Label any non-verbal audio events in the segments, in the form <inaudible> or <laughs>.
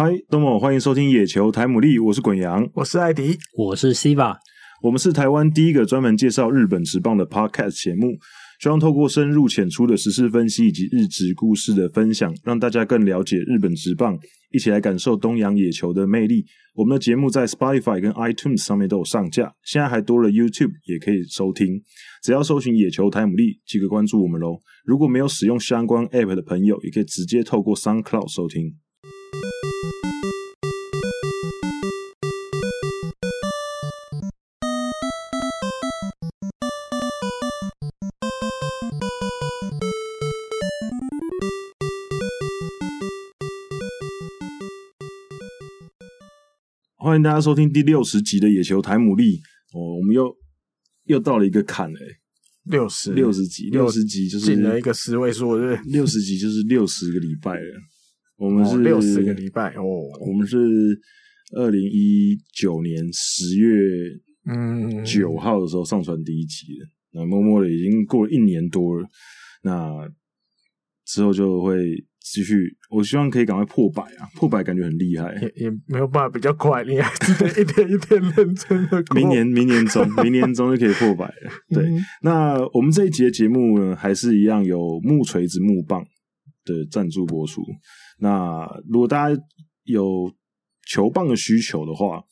嗨，东某欢迎收听野球台姆利，我是滚羊，我是艾迪，我是 Siva，我们是台湾第一个专门介绍日本职棒的 Podcast 节目，希望透过深入浅出的时事分析以及日职故事的分享，让大家更了解日本职棒，一起来感受东洋野球的魅力。我们的节目在 Spotify 跟 iTunes 上面都有上架，现在还多了 YouTube 也可以收听，只要搜寻野球台姆利，记得关注我们喽。如果没有使用相关 App 的朋友，也可以直接透过 SoundCloud 收听。欢迎大家收听第六十集的野球台姆利哦，我们又又到了一个坎了，六十六十集，六十集就是进了一个十位数，对，六十集就是六十个礼拜了。我们是六十个礼拜哦，我们是二零一九年十月嗯九号的时候上传第一集的，那默默的已经过了一年多了，那之后就会。继续，我希望可以赶快破百啊！破百感觉很厉害，也也没有办法比较快，你还是得一点一点认真的。明年，明年中，明年中就可以破百了。<laughs> 对，嗯、那我们这一集的节目呢，还是一样有木锤子木棒的赞助播出。那如果大家有球棒的需求的话，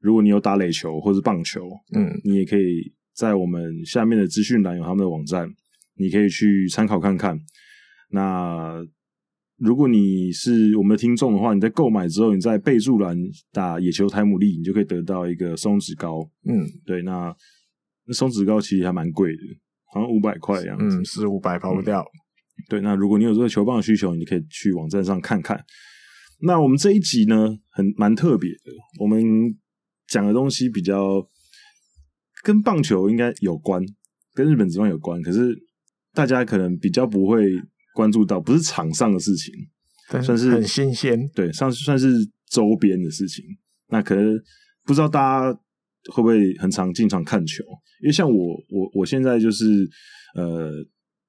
如果你有打垒球或是棒球，嗯，你也可以在我们下面的资讯栏有他们的网站，你可以去参考看看。那如果你是我们的听众的话，你在购买之后，你在备注栏打“野球台姆利”，你就可以得到一个松脂膏。嗯，对，那那松脂膏其实还蛮贵的，好像五百块的样子。嗯，四五百跑不掉。嗯。对，那如果你有这个球棒的需求，你可以去网站上看看。那我们这一集呢，很蛮特别的，我们讲的东西比较跟棒球应该有关，跟日本职棒有关，可是大家可能比较不会。关注到不是场上的事情，算是很新鲜，对，算是算是周边的事情。那可能不知道大家会不会很常经常看球？因为像我，我我现在就是呃，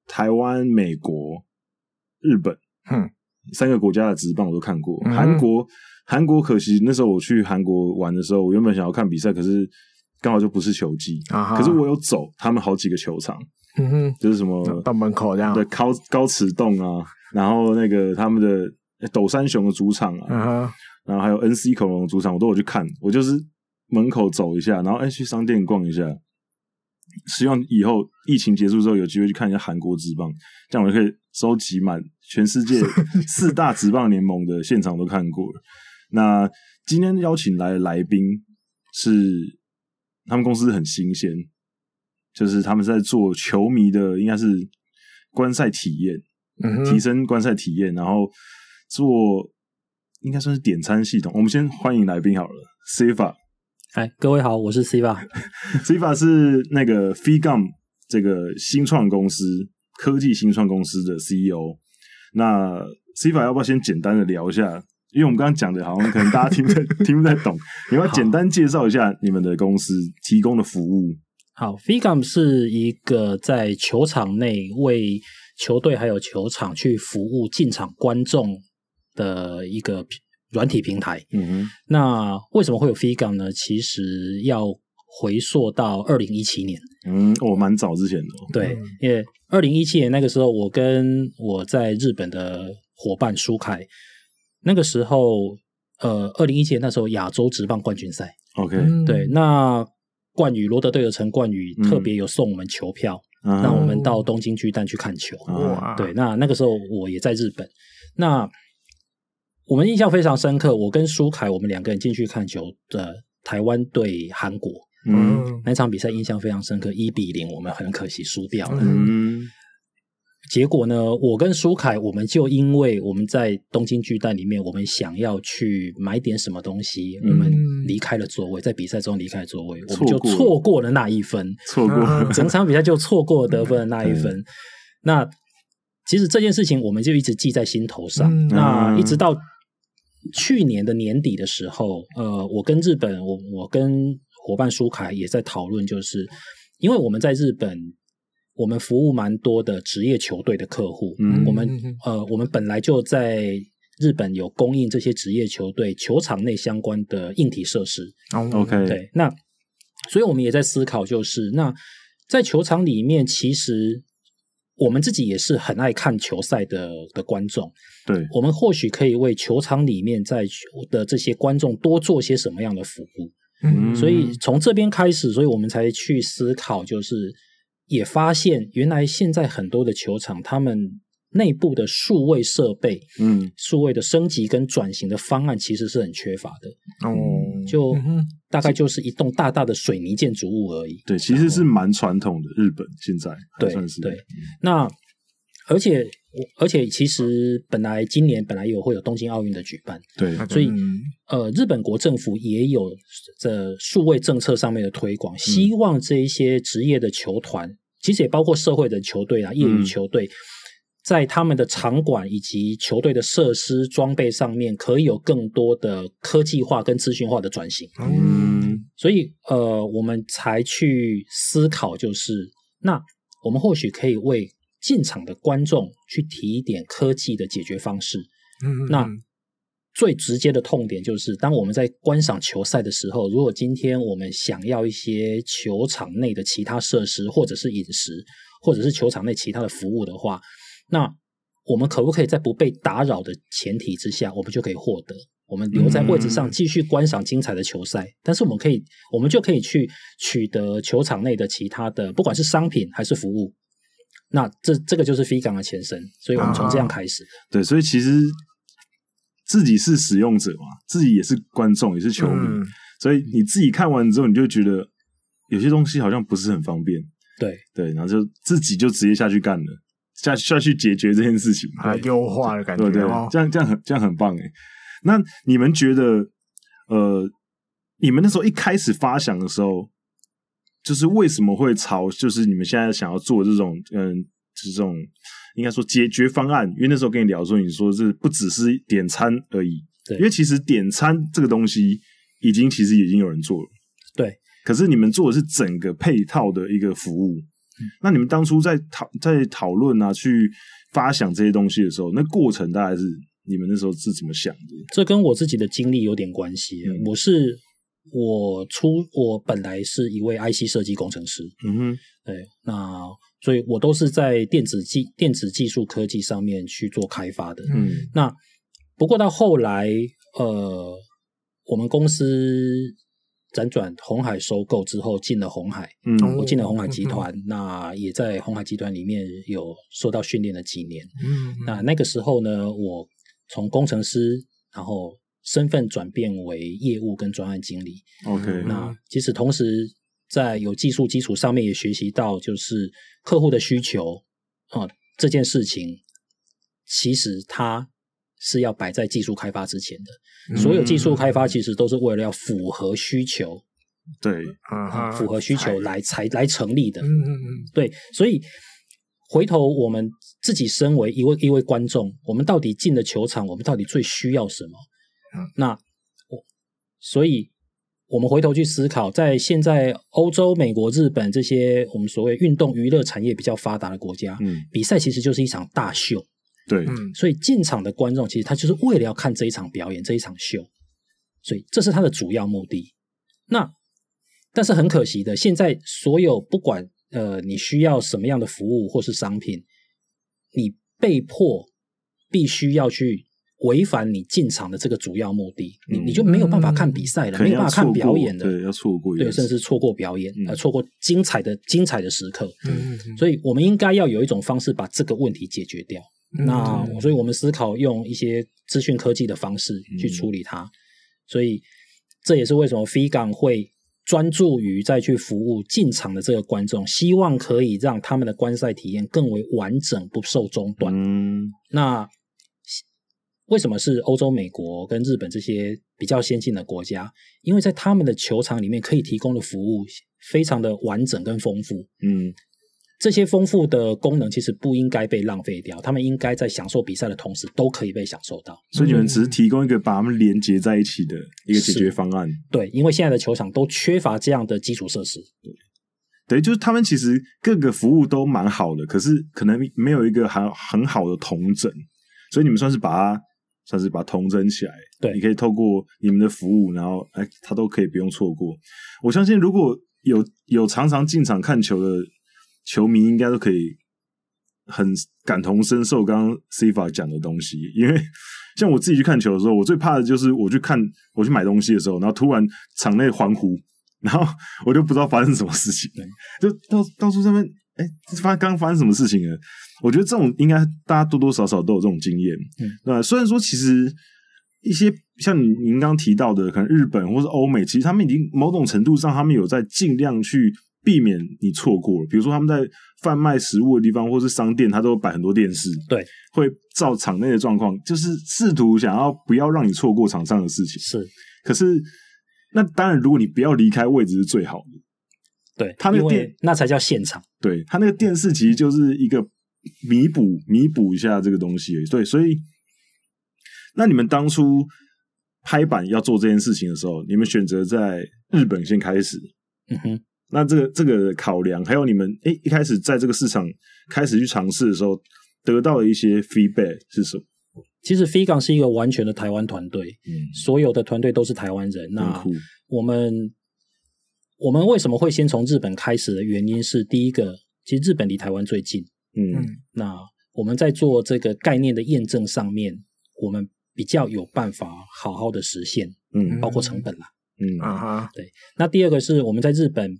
台湾、美国、日本，嗯，三个国家的职棒我都看过。韩国，韩国可惜那时候我去韩国玩的时候，我原本想要看比赛，可是刚好就不是球季，可是我有走他们好几个球场。嗯哼，就是什么大门口这样，对，高高尺洞啊，然后那个他们的斗山熊的主场啊，uh. 然后还有 NC 恐龙的主场，我都有去看。我就是门口走一下，然后哎去商店逛一下。希望以后疫情结束之后有机会去看一下韩国职棒，这样我就可以收集满全世界 <laughs> 四大职棒联盟的现场都看过了。那今天邀请来的来宾是他们公司很新鲜。就是他们在做球迷的，应该是观赛体验，嗯、提升观赛体验，然后做应该算是点餐系统。我们先欢迎来宾好了，Civa。嗨，各位好，我是 Siva。<laughs> Siva 是那个 Figum 这个新创公司科技新创公司的 CEO。那 Civa 要不要先简单的聊一下？因为我们刚刚讲的，好像可能大家听不太听不太懂，你要，要简单介绍一下你们的公司提供的服务。好，Figum 是一个在球场内为球队还有球场去服务进场观众的一个软体平台。嗯哼，那为什么会有 Figum 呢？其实要回溯到二零一七年。嗯，我蛮早之前的。对，因为二零一七年那个时候，我跟我在日本的伙伴舒凯，那个时候，呃，二零一七年那时候亚洲职棒冠军赛。OK，对，那。冠宇罗德队的陈冠宇特别有送我们球票，嗯、让我们到东京巨蛋去看球。哇对，那那个时候我也在日本，那我们印象非常深刻。我跟舒凯，我们两个人进去看球的台湾对韩国，嗯，那场比赛印象非常深刻，一比零，我们很可惜输掉了。嗯。结果呢，我跟舒凯，我们就因为我们在东京巨蛋里面，我们想要去买点什么东西，嗯、我们离开了座位，在比赛中离开座位，我们就错过了那一分，错过了 <laughs> 整场比赛就错过了得分的那一分。嗯、那其实这件事情我们就一直记在心头上。嗯、那一直到去年的年底的时候，呃，我跟日本，我我跟伙伴舒凯也在讨论，就是因为我们在日本。我们服务蛮多的职业球队的客户，嗯，我们呃，我们本来就在日本有供应这些职业球队球场内相关的硬体设施。OK，对，那所以我们也在思考，就是那在球场里面，其实我们自己也是很爱看球赛的的观众。对，我们或许可以为球场里面在球的这些观众多做些什么样的服务。嗯，所以从这边开始，所以我们才去思考，就是也发现原来现在很多的球场，他们。内部的数位设备，嗯，数位的升级跟转型的方案其实是很缺乏的。哦、嗯，就大概就是一栋大大的水泥建筑物而已。对，其实是蛮传统的日本现在对算是对。那而且而且其实本来今年本来有会有东京奥运的举办，对，所以呃，日本国政府也有这数位政策上面的推广，希望这一些职业的球团，其实也包括社会的球队啊，业余球队。嗯在他们的场馆以及球队的设施装备上面，可以有更多的科技化跟资讯化的转型。嗯，所以呃，我们才去思考，就是那我们或许可以为进场的观众去提一点科技的解决方式。嗯，那最直接的痛点就是，当我们在观赏球赛的时候，如果今天我们想要一些球场内的其他设施，或者是饮食，或者是球场内其他的服务的话。那我们可不可以在不被打扰的前提之下，我们就可以获得？我们留在位置上继续观赏精彩的球赛，嗯、但是我们可以，我们就可以去取得球场内的其他的，不管是商品还是服务。那这这个就是 F 港的前身，所以我们从这样开始、啊。对，所以其实自己是使用者嘛，自己也是观众，也是球迷，嗯、所以你自己看完之后，你就觉得有些东西好像不是很方便。对对，然后就自己就直接下去干了。下需要去解决这件事情，来优化的感觉，对对，这样这样很这样很棒哎。那你们觉得，呃，你们那时候一开始发想的时候，就是为什么会朝就是你们现在想要做这种，嗯，这种应该说解决方案？因为那时候跟你聊说，你说是不只是点餐而已，对，因为其实点餐这个东西已经其实已经有人做了，对，可是你们做的是整个配套的一个服务。那你们当初在讨在讨论啊，去发想这些东西的时候，那过程大概是你们那时候是怎么想的？这跟我自己的经历有点关系。嗯、我是我出我本来是一位 IC 设计工程师，嗯哼，对，那所以我都是在电子技电子技术科技上面去做开发的。嗯，那不过到后来，呃，我们公司。辗转红海收购之后进了红海，嗯，我进了红海集团，<laughs> 嗯、那也在红海集团里面有受到训练了几年，嗯，那那个时候呢，我从工程师，然后身份转变为业务跟专案经理，OK，那其实同时在有技术基础上面也学习到，就是客户的需求啊、呃、这件事情，其实它。是要摆在技术开发之前的，所有技术开发其实都是为了要符合需求，对，啊，符合需求来才来成立的，嗯嗯嗯，对，所以回头我们自己身为一位一位观众，我们到底进了球场，我们到底最需要什么？那我，所以我们回头去思考，在现在欧洲、美国、日本这些我们所谓运动娱乐产业比较发达的国家，嗯，比赛其实就是一场大秀。对，嗯所以进场的观众其实他就是为了要看这一场表演，这一场秀，所以这是他的主要目的。那但是很可惜的，现在所有不管呃你需要什么样的服务或是商品，你被迫必须要去违反你进场的这个主要目的，嗯、你你就没有办法看比赛了，嗯、没有办法看表演的，对，要错过，对，甚至错过表演，呃，错过精彩的精彩的时刻。嗯，所以我们应该要有一种方式把这个问题解决掉。那所以，我们思考用一些资讯科技的方式去处理它。所以，这也是为什么 F 港会专注于再去服务进场的这个观众，希望可以让他们的观赛体验更为完整，不受中断。嗯，那为什么是欧洲、美国跟日本这些比较先进的国家？因为在他们的球场里面可以提供的服务非常的完整跟丰富。嗯。这些丰富的功能其实不应该被浪费掉，他们应该在享受比赛的同时都可以被享受到。所以你们只是提供一个把他们连接在一起的一个解决方案。对，因为现在的球场都缺乏这样的基础设施。对，对，就是他们其实各个服务都蛮好的，可是可能没有一个很很好的同整，所以你们算是把它算是把它统整起来。对，你可以透过你们的服务，然后哎，他都可以不用错过。我相信如果有有常常进场看球的球迷，应该都可以很感同身受刚刚 Cifa 讲的东西。因为像我自己去看球的时候，我最怕的就是我去看我去买东西的时候，然后突然场内欢呼，然后 <laughs> 我就不知道发生什么事情，就到到处上面。哎，发刚刚发生什么事情了？我觉得这种应该大家多多少少都有这种经验，嗯，对吧？虽然说其实一些像您您刚刚提到的，可能日本或是欧美，其实他们已经某种程度上，他们有在尽量去避免你错过了。比如说他们在贩卖食物的地方或是商店，他都摆很多电视，对，会照场内的状况，就是试图想要不要让你错过场上的事情。是，可是那当然，如果你不要离开位置是最好的。对，他那个电那才叫现场。对，他那个电视其实就是一个弥补弥补一下这个东西而已。对，所以那你们当初拍板要做这件事情的时候，你们选择在日本先开始。嗯哼，那这个这个考量，还有你们诶一开始在这个市场开始去尝试的时候，得到的一些 feedback 是什么？其实 figang 是一个完全的台湾团队，嗯，所有的团队都是台湾人。那我们。我们为什么会先从日本开始的原因是，第一个，其实日本离台湾最近，嗯，那我们在做这个概念的验证上面，我们比较有办法好好的实现，嗯，包括成本啦，嗯。啊哈，对。那第二个是我们在日本，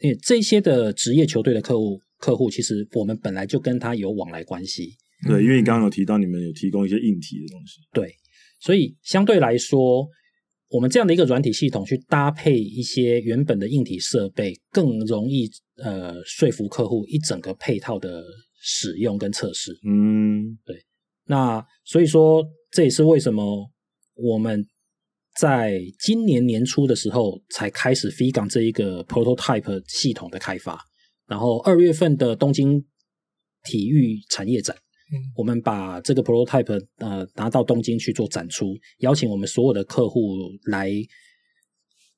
因为这些的职业球队的客户，客户其实我们本来就跟他有往来关系，对，因为你刚刚有提到你们有提供一些硬体的东西，对，所以相对来说。我们这样的一个软体系统去搭配一些原本的硬体设备，更容易呃说服客户一整个配套的使用跟测试。嗯，对。那所以说，这也是为什么我们在今年年初的时候才开始 FIGAN 这一个 prototype 系统的开发，然后二月份的东京体育产业展。我们把这个 prototype 呃拿到东京去做展出，邀请我们所有的客户来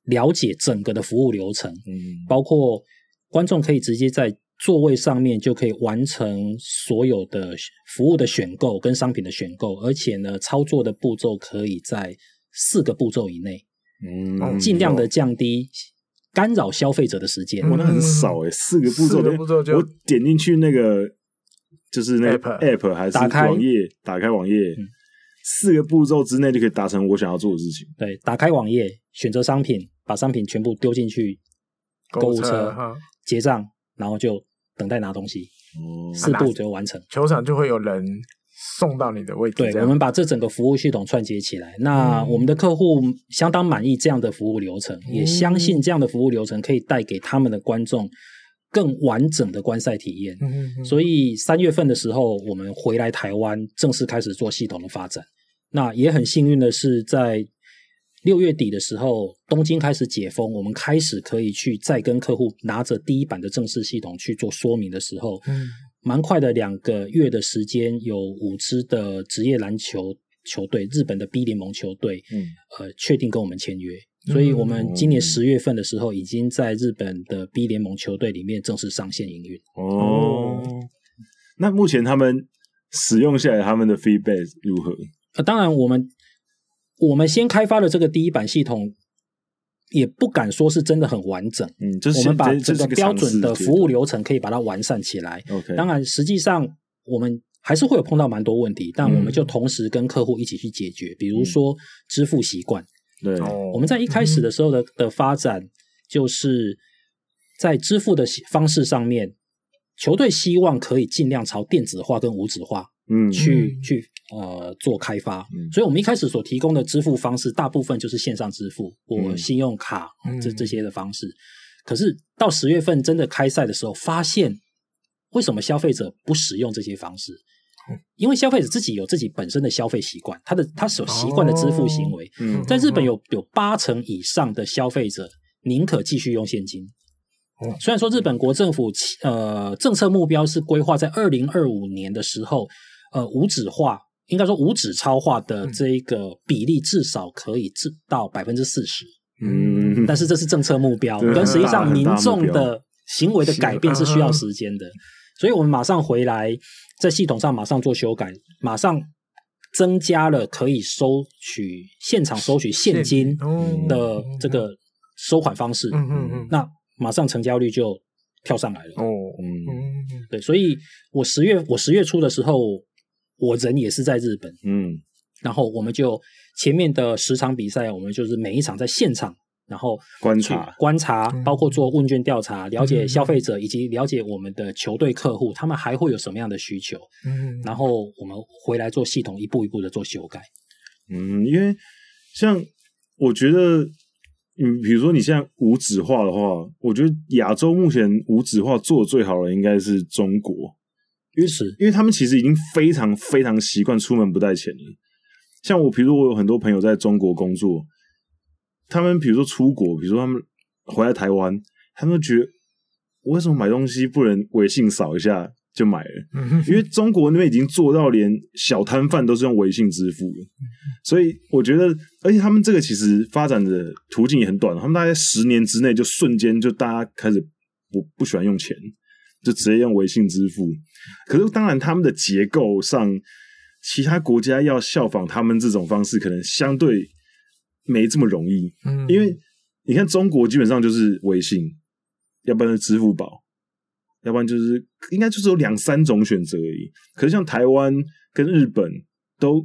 了解整个的服务流程，嗯，包括观众可以直接在座位上面就可以完成所有的服务的选购跟商品的选购，而且呢，操作的步骤可以在四个步骤以内，嗯，尽量的降低干扰消费者的时间。哇，那很少诶，四个步骤，四个步骤就我点进去那个。就是那个 app 还是网页？打开网页，四个步骤之内就可以达成我想要做的事情。对，打开网页，选择商品，把商品全部丢进去购物车，结账，然后就等待拿东西。哦，四步就完成。球场就会有人送到你的位置。对，我们把这整个服务系统串接起来。那我们的客户相当满意这样的服务流程，也相信这样的服务流程可以带给他们的观众。更完整的观赛体验，嗯嗯，所以三月份的时候，我们回来台湾，正式开始做系统的发展。那也很幸运的是，在六月底的时候，东京开始解封，我们开始可以去再跟客户拿着第一版的正式系统去做说明的时候，嗯，蛮快的两个月的时间，有五支的职业篮球球队，日本的 B 联盟球队，嗯，呃，确定跟我们签约。所以，我们今年十月份的时候，已经在日本的 B 联盟球队里面正式上线营运。哦，那目前他们使用下来，他们的 feedback 如何？呃，当然，我们我们先开发的这个第一版系统，也不敢说是真的很完整。嗯，就是我们把这个标准的服务流程可以把它完善起来。OK，当然，实际上我们还是会有碰到蛮多问题，但我们就同时跟客户一起去解决，比如说支付习惯。对，我们在一开始的时候的的发展，就是在支付的方式上面，球队希望可以尽量朝电子化跟无纸化，嗯，去去呃做开发。所以，我们一开始所提供的支付方式，大部分就是线上支付或信用卡这这些的方式。可是到十月份真的开赛的时候，发现为什么消费者不使用这些方式？<laughs> 因为消费者自己有自己本身的消费习惯，他的他所习惯的支付行为，嗯，在日本有有八成以上的消费者宁可继续用现金。虽然说日本国政府呃政策目标是规划在二零二五年的时候，呃无纸化，应该说无纸钞化的这一个比例至少可以至到百分之四十，嗯，但是这是政策目标，跟实际上民众的行为的改变是需要时间的。所以，我们马上回来，在系统上马上做修改，马上增加了可以收取现场收取现金的这个收款方式，嗯嗯嗯，那马上成交率就跳上来了。哦，嗯，对，所以我十月我十月初的时候，我人也是在日本，嗯，然后我们就前面的十场比赛，我们就是每一场在现场。然后观察观察，包括做问卷调查，了解消费者以及了解我们的球队客户，他们还会有什么样的需求？嗯，然后我们回来做系统，一步一步的做修改。嗯，因为像我觉得，嗯，比如说你现在无纸化的话，我觉得亚洲目前无纸化做的最好的应该是中国，因为是因为他们其实已经非常非常习惯出门不带钱了。像我，比如说我有很多朋友在中国工作。他们比如说出国，比如说他们回来台湾，他们都觉得我为什么买东西不能微信扫一下就买了？因为中国那边已经做到连小摊贩都是用微信支付了，所以我觉得，而且他们这个其实发展的途径也很短，他们大概十年之内就瞬间就大家开始不不喜欢用钱，就直接用微信支付。可是当然他们的结构上，其他国家要效仿他们这种方式，可能相对。没这么容易，嗯，因为你看中国基本上就是微信，要不然是支付宝，要不然就是应该就是有两三种选择而已。可是像台湾跟日本都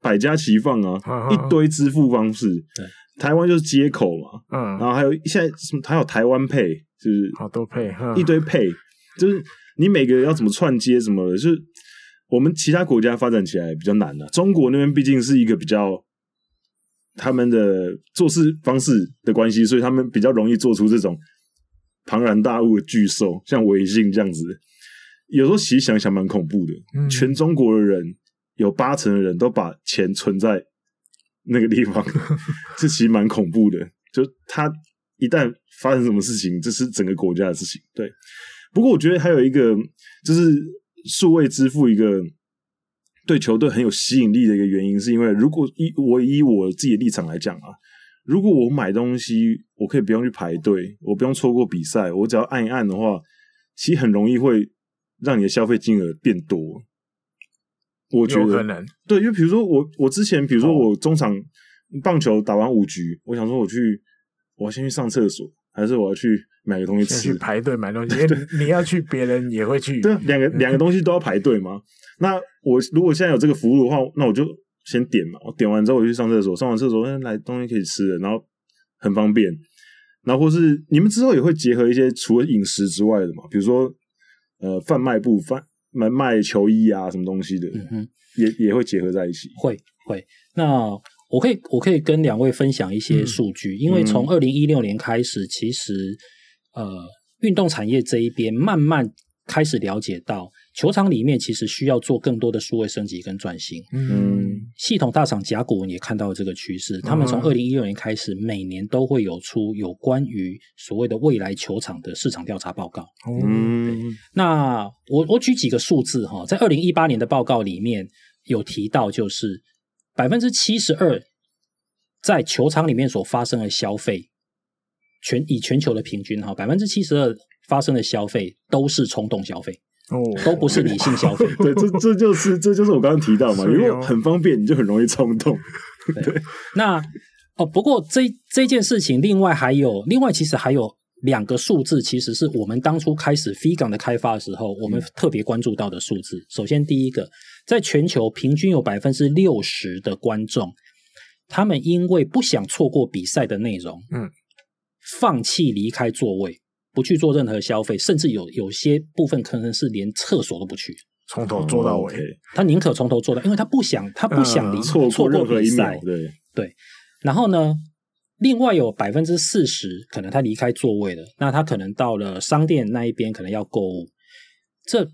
百家齐放啊，啊一堆支付方式。对，台湾就是接口嘛，嗯，然后还有现在什么还有台湾 Pay，就是好多 Pay，一堆 Pay，就是你每个要怎么串接什么的，就是我们其他国家发展起来比较难的啊。中国那边毕竟是一个比较。他们的做事方式的关系，所以他们比较容易做出这种庞然大物的巨兽，像微信这样子。有时候其实想想蛮恐怖的，嗯、全中国的人有八成的人都把钱存在那个地方，<laughs> 这其实蛮恐怖的。就他一旦发生什么事情，这是整个国家的事情。对，不过我觉得还有一个就是数位支付一个。对球队很有吸引力的一个原因，是因为如果以我以我自己的立场来讲啊，如果我买东西，我可以不用去排队，我不用错过比赛，我只要按一按的话，其实很容易会让你的消费金额变多。我觉得可能对，因为比如说我我之前，比如说我中场棒球打完五局，我想说我去，我要先去上厕所，还是我要去买个东西吃？去排队买东西，<laughs> 因为你要去，别人也会去。对，两个两个东西都要排队吗？那我如果现在有这个服务的话，那我就先点嘛。我点完之后我就去上厕所，上完厕所，哎，来东西可以吃了，然后很方便。然后或是你们之后也会结合一些除了饮食之外的嘛，比如说呃贩卖部贩卖卖球衣啊什么东西的，嗯，也也会结合在一起。会会。那我可以我可以跟两位分享一些数据，嗯、因为从二零一六年开始，其实呃运动产业这一边慢慢开始了解到。球场里面其实需要做更多的数位升级跟转型。嗯，系统大厂甲骨文也看到了这个趋势，他们从二零一六年开始，每年都会有出有关于所谓的未来球场的市场调查报告。嗯，那我我举几个数字哈，在二零一八年的报告里面有提到，就是百分之七十二在球场里面所发生的消费，全以全球的平均哈，百分之七十二发生的消费都是冲动消费。哦，都不是理性消费。<laughs> 对，这这就是这就是我刚刚提到嘛，因为很方便，你就很容易冲动。<laughs> 对，那哦，不过这这件事情，另外还有，另外其实还有两个数字，其实是我们当初开始 FIGAN 的开发的时候，我们特别关注到的数字。首先，第一个，在全球平均有百分之六十的观众，他们因为不想错过比赛的内容，嗯，放弃离开座位。不去做任何消费，甚至有有些部分可能是连厕所都不去，从头做到尾。他宁可从头做到，因为他不想，他不想离错错过比赛。对对。然后呢，另外有百分之四十可能他离开座位了，那他可能到了商店那一边，可能要购物。这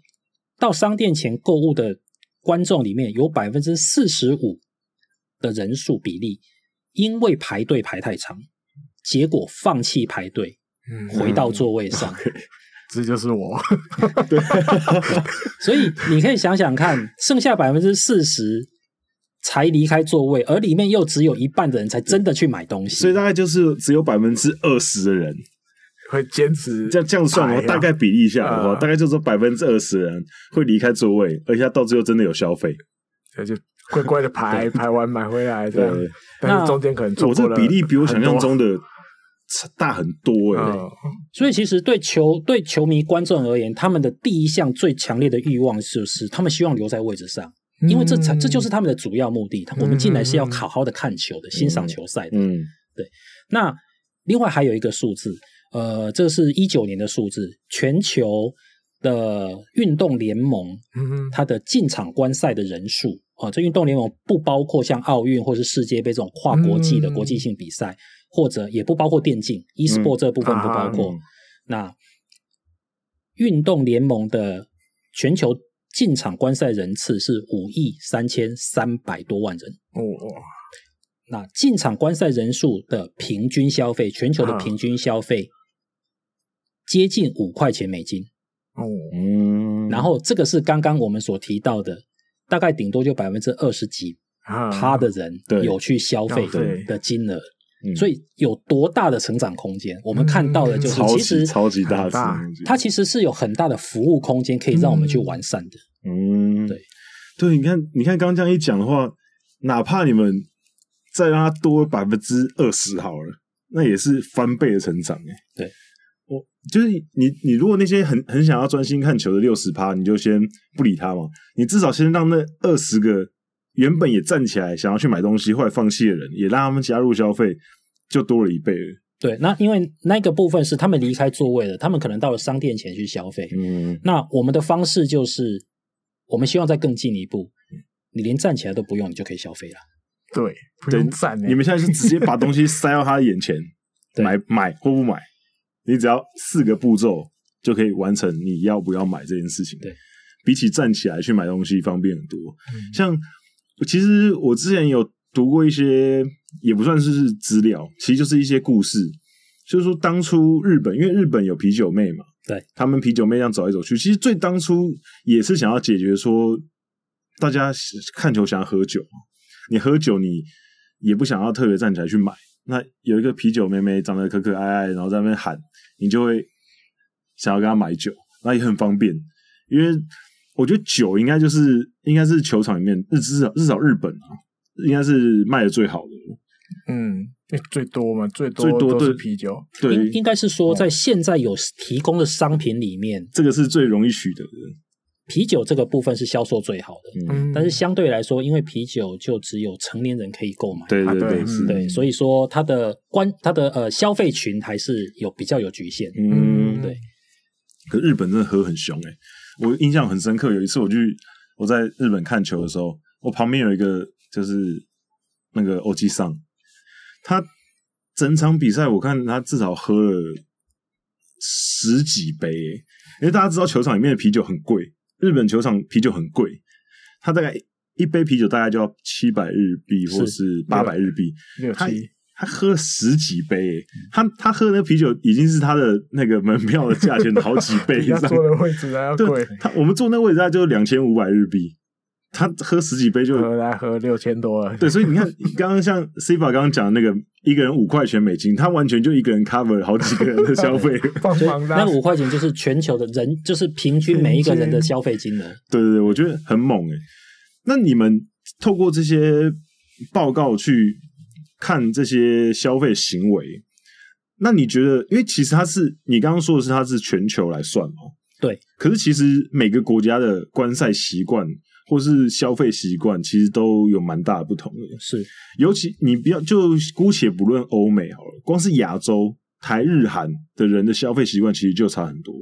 到商店前购物的观众里面有百分之四十五的人数比例，因为排队排太长，结果放弃排队。回到座位上，嗯 <laughs> okay, 这就是我。<laughs> 对，所以你可以想想看，剩下百分之四十才离开座位，而里面又只有一半的人才真的去买东西，所以大概就是只有百分之二十的人会坚持。这样这样算的话，大概比例一下的话，大概就是百分之二十人会离开座位，而且他到最后真的有消费。那就乖乖的排 <laughs> 排完买回来这样。但是中间可能我这个比例比我想象中的大很多哎。所以其实对球对球迷观众而言，他们的第一项最强烈的欲望就是他们希望留在位置上，因为这才这就是他们的主要目的。我们进来是要好好的看球的，欣赏球赛的。嗯，对。那另外还有一个数字。呃，这是一九年的数字，全球的运动联盟，它的进场观赛的人数啊、呃，这运动联盟不包括像奥运或是世界杯这种跨国际的国际性比赛，嗯、或者也不包括电竞、嗯、e-sport 这部分不包括。嗯、那运动联盟的全球进场观赛人次是五亿三千三百多万人。哦那进场观赛人数的平均消费，全球的平均消费。接近五块钱美金，哦，嗯，然后这个是刚刚我们所提到的，大概顶多就百分之二十几趴的人有去消费的的金额，所以有多大的成长空间？我们看到的就是其实超级大，它其实是有很大的服务空间可以让我们去完善的。嗯，对，对，你看，你看，刚刚这样一讲的话，哪怕你们再让它多百分之二十好了，那也是翻倍的成长，哎，对。我就是你，你如果那些很很想要专心看球的六十趴，你就先不理他嘛。你至少先让那二十个原本也站起来想要去买东西，后来放弃的人，也让他们加入消费，就多了一倍了。对，那因为那个部分是他们离开座位了，他们可能到了商店前去消费。嗯，那我们的方式就是，我们希望再更进一步，你连站起来都不用，你就可以消费了。对，不用站。你们现在是直接把东西塞到他的眼前，<laughs> 买买或不买。你只要四个步骤就可以完成你要不要买这件事情。对，比起站起来去买东西方便很多。嗯、像其实我之前有读过一些，也不算是资料，其实就是一些故事。就是说，当初日本因为日本有啤酒妹嘛，对，他们啤酒妹这样走来走去，其实最当初也是想要解决说，大家看球想要喝酒，你喝酒你也不想要特别站起来去买。那有一个啤酒妹妹长得可可爱爱，然后在那边喊，你就会想要跟他买酒，那也很方便。因为我觉得酒应该就是应该是球场里面日至少至少日本啊，应该是卖的最好的。嗯，最多嘛，最多最多都是啤酒。对，应应该是说在现在有提供的商品里面，这个是最容易取得的。啤酒这个部分是销售最好的，嗯，但是相对来说，因为啤酒就只有成年人可以购买，对对对，对，所以说它的关它的呃消费群还是有比较有局限，嗯，对。可日本真的喝很凶诶，我印象很深刻，有一次我去我在日本看球的时候，我旁边有一个就是那个欧吉桑，他整场比赛我看他至少喝了十几杯，因为大家知道球场里面的啤酒很贵。日本球场啤酒很贵，他大概一杯啤酒大概就要七百日币，或是八百日币。他他喝了十几杯，他他喝的那啤酒已经是他的那个门票的价钱的好几倍 <laughs> 以上。坐的位置还要贵。他我们坐那个位置大概就两千五百日币。他喝十几杯就喝来喝六千多了，对，所以你看，刚刚像 Siva 刚刚讲的那个一个人五块钱美金，他完全就一个人 cover 好几个人的消费，<laughs> 那五块钱就是全球的人，就是平均每一个人的消费金额。对对对，我觉得很猛诶。那你们透过这些报告去看这些消费行为，那你觉得，因为其实它是你刚刚说的是它是全球来算嘛？对。可是其实每个国家的观赛习惯。或是消费习惯，其实都有蛮大的不同的。是，尤其你不要就姑且不论欧美好了，光是亚洲台日韩的人的消费习惯，其实就差很多。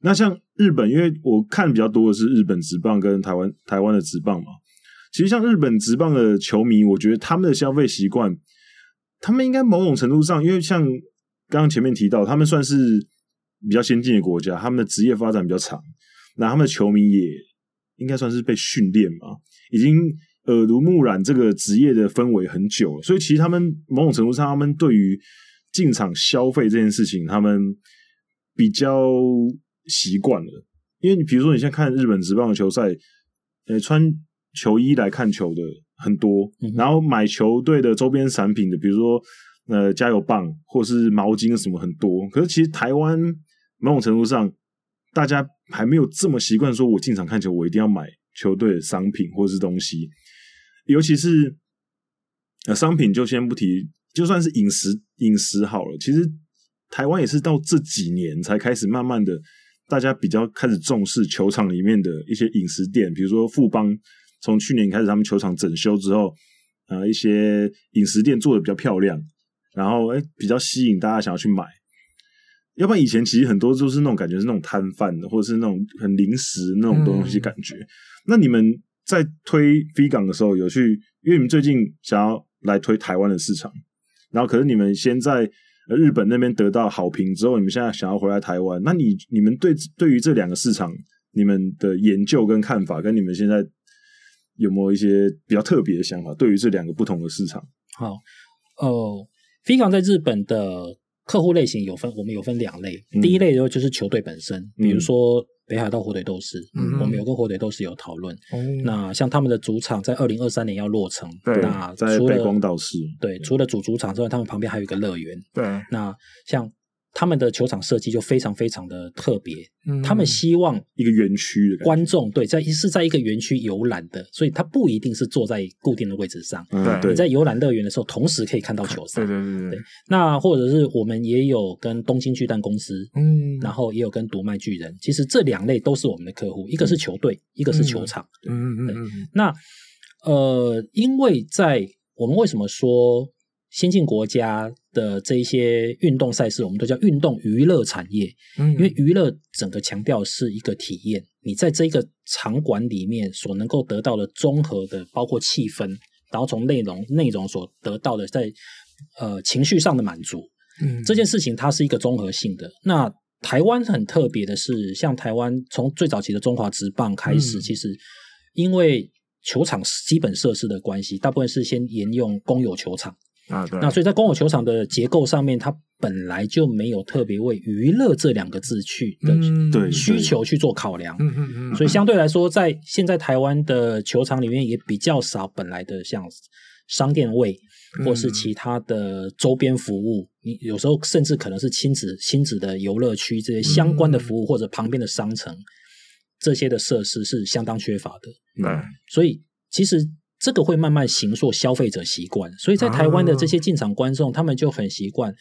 那像日本，因为我看比较多的是日本职棒跟台湾台湾的职棒嘛。其实像日本职棒的球迷，我觉得他们的消费习惯，他们应该某种程度上，因为像刚刚前面提到，他们算是比较先进的国家，他们的职业发展比较长，那他们的球迷也。应该算是被训练吧，已经耳濡目染这个职业的氛围很久了，所以其实他们某种程度上，他们对于进场消费这件事情，他们比较习惯了。因为你比如说，你现在看日本职棒的球赛，呃，穿球衣来看球的很多，然后买球队的周边产品的，比如说呃加油棒或是毛巾什么很多。可是其实台湾某种程度上，大家还没有这么习惯，说我进场看球，我一定要买球队的商品或是东西。尤其是呃商品就先不提，就算是饮食饮食好了，其实台湾也是到这几年才开始慢慢的，大家比较开始重视球场里面的一些饮食店，比如说富邦从去年开始他们球场整修之后，呃一些饮食店做的比较漂亮，然后哎比较吸引大家想要去买。要不然以前其实很多都是那种感觉是那种摊贩的，或者是那种很临时那种东西感觉。那你们在推 V 港的时候有去，因为你们最近想要来推台湾的市场，然后可是你们先在日本那边得到好评之后，你们现在想要回来台湾，那你你们对对于这两个市场，你们的研究跟看法，跟你们现在有没有一些比较特别的想法？对于这两个不同的市场，好，哦，V 港在日本的。客户类型有分，我们有分两类。嗯、第一类就就是球队本身，比如说北海道火腿斗士，嗯、我们有跟火腿斗士有讨论。嗯、那像他们的主场在二零二三年要落成，那除了北光岛市，对，除了主主场之外，他们旁边还有一个乐园。对，那像。他们的球场设计就非常非常的特别，嗯、他们希望一个园区的观众对，在是在一个园区游览的，所以他不一定是坐在固定的位置上。嗯、对，你在游览乐园的时候，同时可以看到球赛。对对对对，对。那或者是我们也有跟东京巨蛋公司，嗯，然后也有跟读卖巨人，其实这两类都是我们的客户，一个是球队，嗯、一个是球场。嗯嗯嗯。那呃，因为在我们为什么说？先进国家的这一些运动赛事，我们都叫运动娱乐产业。嗯，因为娱乐整个强调是一个体验，你在这个场馆里面所能够得到的综合的，包括气氛，然后从内容内容所得到的在，在呃情绪上的满足。嗯，这件事情它是一个综合性的。那台湾很特别的是，像台湾从最早期的中华职棒开始，嗯、其实因为球场基本设施的关系，大部分是先沿用公有球场。啊，对。那所以在公有球场的结构上面，它本来就没有特别为娱乐这两个字去的对需求去做考量。嗯嗯嗯。所以相对来说，在现在台湾的球场里面也比较少本来的像商店位，或是其他的周边服务。你有时候甚至可能是亲子亲子的游乐区这些相关的服务，或者旁边的商城这些的设施是相当缺乏的。对。所以其实。这个会慢慢形塑消费者习惯，所以在台湾的这些进场观众，啊、他们就很习惯。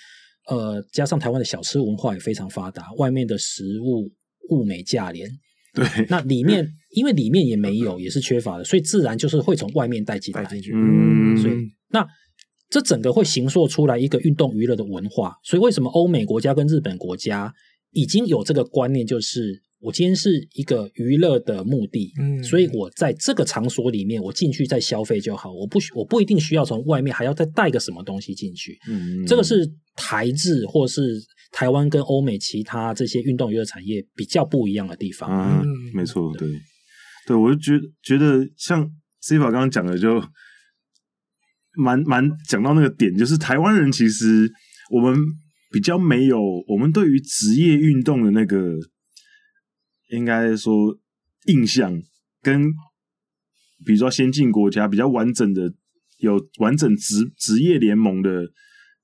呃，加上台湾的小吃文化也非常发达，外面的食物物美价廉。对，那里面因为里面也没有，也是缺乏的，所以自然就是会从外面带进来。带进去。嗯，所以那这整个会形塑出来一个运动娱乐的文化。所以为什么欧美国家跟日本国家已经有这个观念，就是。我今天是一个娱乐的目的，嗯，所以我在这个场所里面，我进去再消费就好，我不需我不一定需要从外面还要再带个什么东西进去，嗯，这个是台制或是台湾跟欧美其他这些运动娱乐产业比较不一样的地方啊，嗯，没错，对，对，我就觉得觉得像 C 法刚刚讲的就蛮蛮讲到那个点，就是台湾人其实我们比较没有，我们对于职业运动的那个。应该说，印象跟比如说先进国家比较完整的有完整职职业联盟的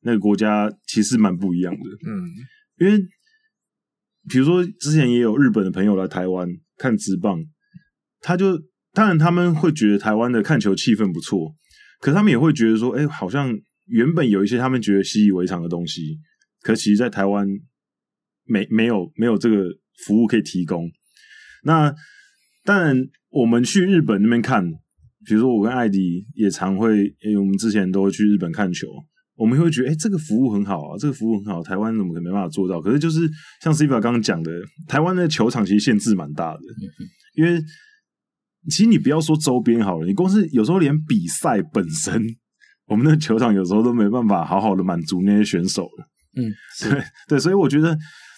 那个国家，其实蛮不一样的。嗯，因为比如说之前也有日本的朋友来台湾看职棒，他就当然他们会觉得台湾的看球气氛不错，可他们也会觉得说，哎，好像原本有一些他们觉得习以为常的东西，可其实在台湾没没有没有这个。服务可以提供，那当然，我们去日本那边看，比如说我跟艾迪也常会，因为我们之前都会去日本看球，我们会觉得，哎，这个服务很好啊，这个服务很好，台湾怎么可能没办法做到？可是就是像 Siva 刚刚讲的，台湾的球场其实限制蛮大的，因为其实你不要说周边好了，你光是有时候连比赛本身，我们的球场有时候都没办法好好的满足那些选手了。嗯，对对，所以我觉得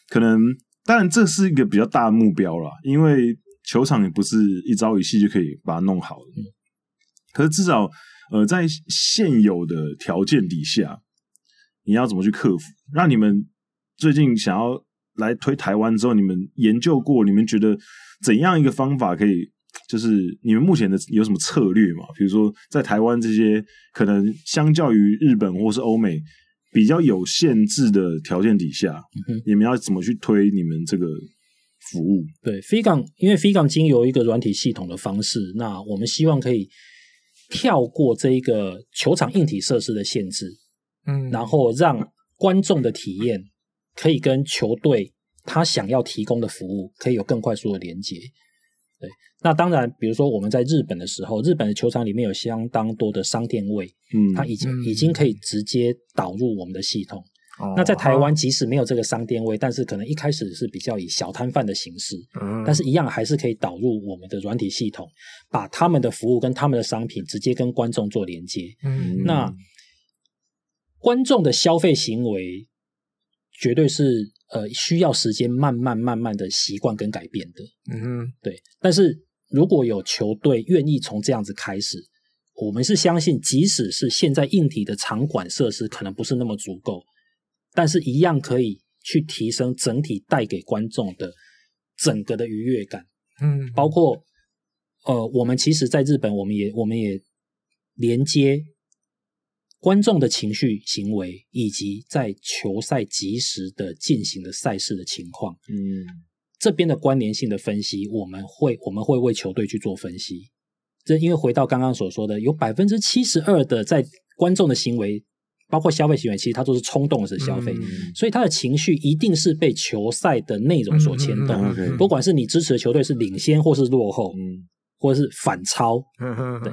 可能。当然，这是一个比较大的目标啦，因为球场也不是一朝一夕就可以把它弄好的。可是至少，呃，在现有的条件底下，你要怎么去克服？让你们最近想要来推台湾之后，你们研究过，你们觉得怎样一个方法可以？就是你们目前的有什么策略嘛？比如说，在台湾这些可能相较于日本或是欧美。比较有限制的条件底下，嗯、你们要怎么去推你们这个服务？对，飞港因为飞港经由一个软体系统的方式，那我们希望可以跳过这一个球场硬体设施的限制，嗯，然后让观众的体验可以跟球队他想要提供的服务可以有更快速的连接。对，那当然，比如说我们在日本的时候，日本的球场里面有相当多的商店位，嗯，它已经已经可以直接导入我们的系统。哦、那在台湾，即使没有这个商店位，但是可能一开始是比较以小摊贩的形式，嗯，但是一样还是可以导入我们的软体系统，把他们的服务跟他们的商品直接跟观众做连接。嗯，那观众的消费行为绝对是呃需要时间慢慢慢慢的习惯跟改变的。嗯哼，对。但是如果有球队愿意从这样子开始，我们是相信，即使是现在硬体的场馆设施可能不是那么足够。但是，一样可以去提升整体带给观众的整个的愉悦感。嗯，包括呃，我们其实在日本，我们也我们也连接观众的情绪行为，以及在球赛及时的进行的赛事的情况。嗯，这边的关联性的分析，我们会我们会为球队去做分析。这因为回到刚刚所说的，有百分之七十二的在观众的行为。包括消费行为，其实它都是冲动式消费，嗯，所以他的情绪一定是被球赛的内容所牵动，嗯嗯。不管是你支持的球队是领先或是落后，嗯，或者是反超，嗯，对，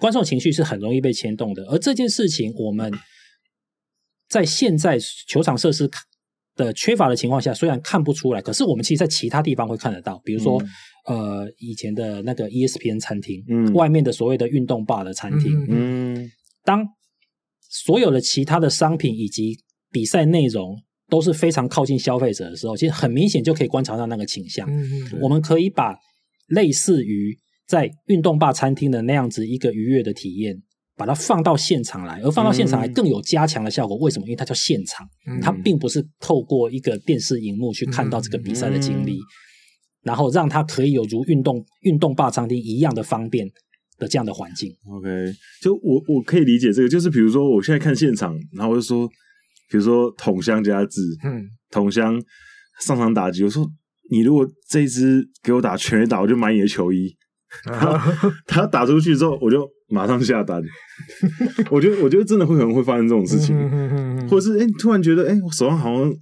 观众情绪是很容易被牵动的。而这件事情，我们在现在球场设施的缺乏的情况下，虽然看不出来，可是我们其实，在其他地方会看得到，比如说，嗯，呃，以前的那个 ESPN 餐厅，嗯，外面的所谓的运动霸的餐厅，嗯，当。所有的其他的商品以及比赛内容都是非常靠近消费者的时候，其实很明显就可以观察到那个倾向。嗯，我们可以把类似于在运动霸餐厅的那样子一个愉悦的体验，把它放到现场来，而放到现场来更有加强的效果。为什么？因为它叫现场，它并不是透过一个电视荧幕去看到这个比赛的经历，然后让它可以有如运动运动霸餐厅一样的方便。的这样的环境，OK，就我我可以理解这个，就是比如说我现在看现场，然后我就说，比如说桶香加字，嗯，桶香上场打击，我说你如果这一支给我打全垒打，我就买你的球衣。<laughs> 他他打出去之后，我就马上下单。我觉得我觉得真的会可能会发生这种事情，或者是哎、欸，突然觉得哎、欸，我手上好像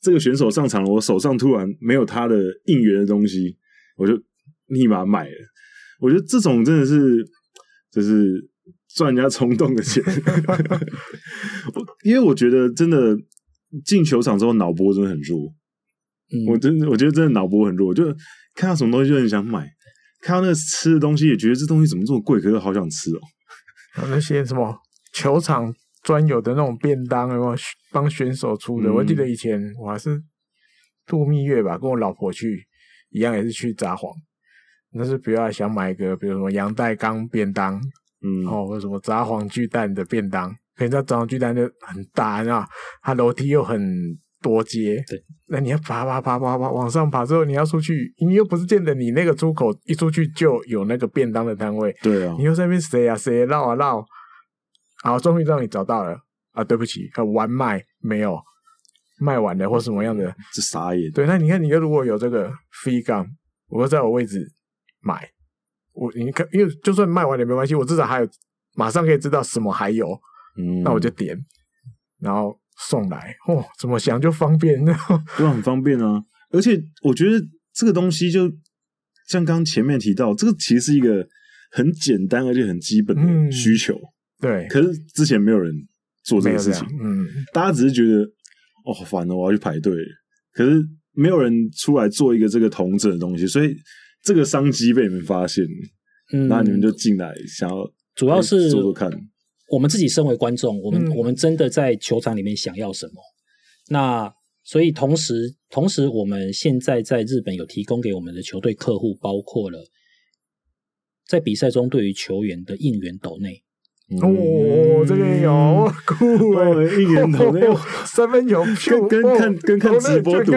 这个选手上场了，我手上突然没有他的应援的东西，我就立马买了。我觉得这种真的是，就是赚人家冲动的钱，<laughs> 因为我觉得真的进球场之后脑波真的很弱，嗯，我真的我觉得真的脑波很弱，就看到什么东西就很想买，看到那个吃的东西也觉得这东西怎么这么贵，可是好想吃哦。<laughs> 那些什么球场专有的那种便当，有没有帮选手出的？嗯，我记得以前我还是度蜜月吧，跟我老婆去一样，也是去札幌。那是比较想买一个，比如什么杨代钢便当，嗯，哦，或者什么札幌巨蛋的便当，可是它札幌巨蛋就很大，你知道，它楼梯又很多阶，对，那你要爬爬爬爬爬往上爬之后，你要出去，你又不是见得你那个出口一出去就有那个便当的摊位，对啊，你又在那边谁啊谁绕啊绕，好，终于让你找到了啊，对不起，完卖没有卖完了或什么样的，这傻眼，对，那你看你如果有这个飞杠，我在我位置。买我你看，因为就算卖完也没关系，我至少还有马上可以知道什么还有，嗯，那我就点，然后送来，哦，怎么想就方便，<laughs> 对，很方便啊！而且我觉得这个东西就像刚前面提到，这个其实是一个很简单而且很基本的需求，嗯、对。可是之前没有人做这个事情，嗯，大家只是觉得哦，好烦哦，我要去排队，可是没有人出来做一个这个同整的东西，所以。这个商机被你们发现，嗯，那你们就进来想要，主要是做做看。我们自己身为观众，我们、嗯、我们真的在球场里面想要什么？那所以同时，同时我们现在在日本有提供给我们的球队客户，包括了在比赛中对于球员的应援抖内。哦，这个有 <laughs> 酷哎，应援抖内 <laughs> 三分球，跟跟看跟看直播主，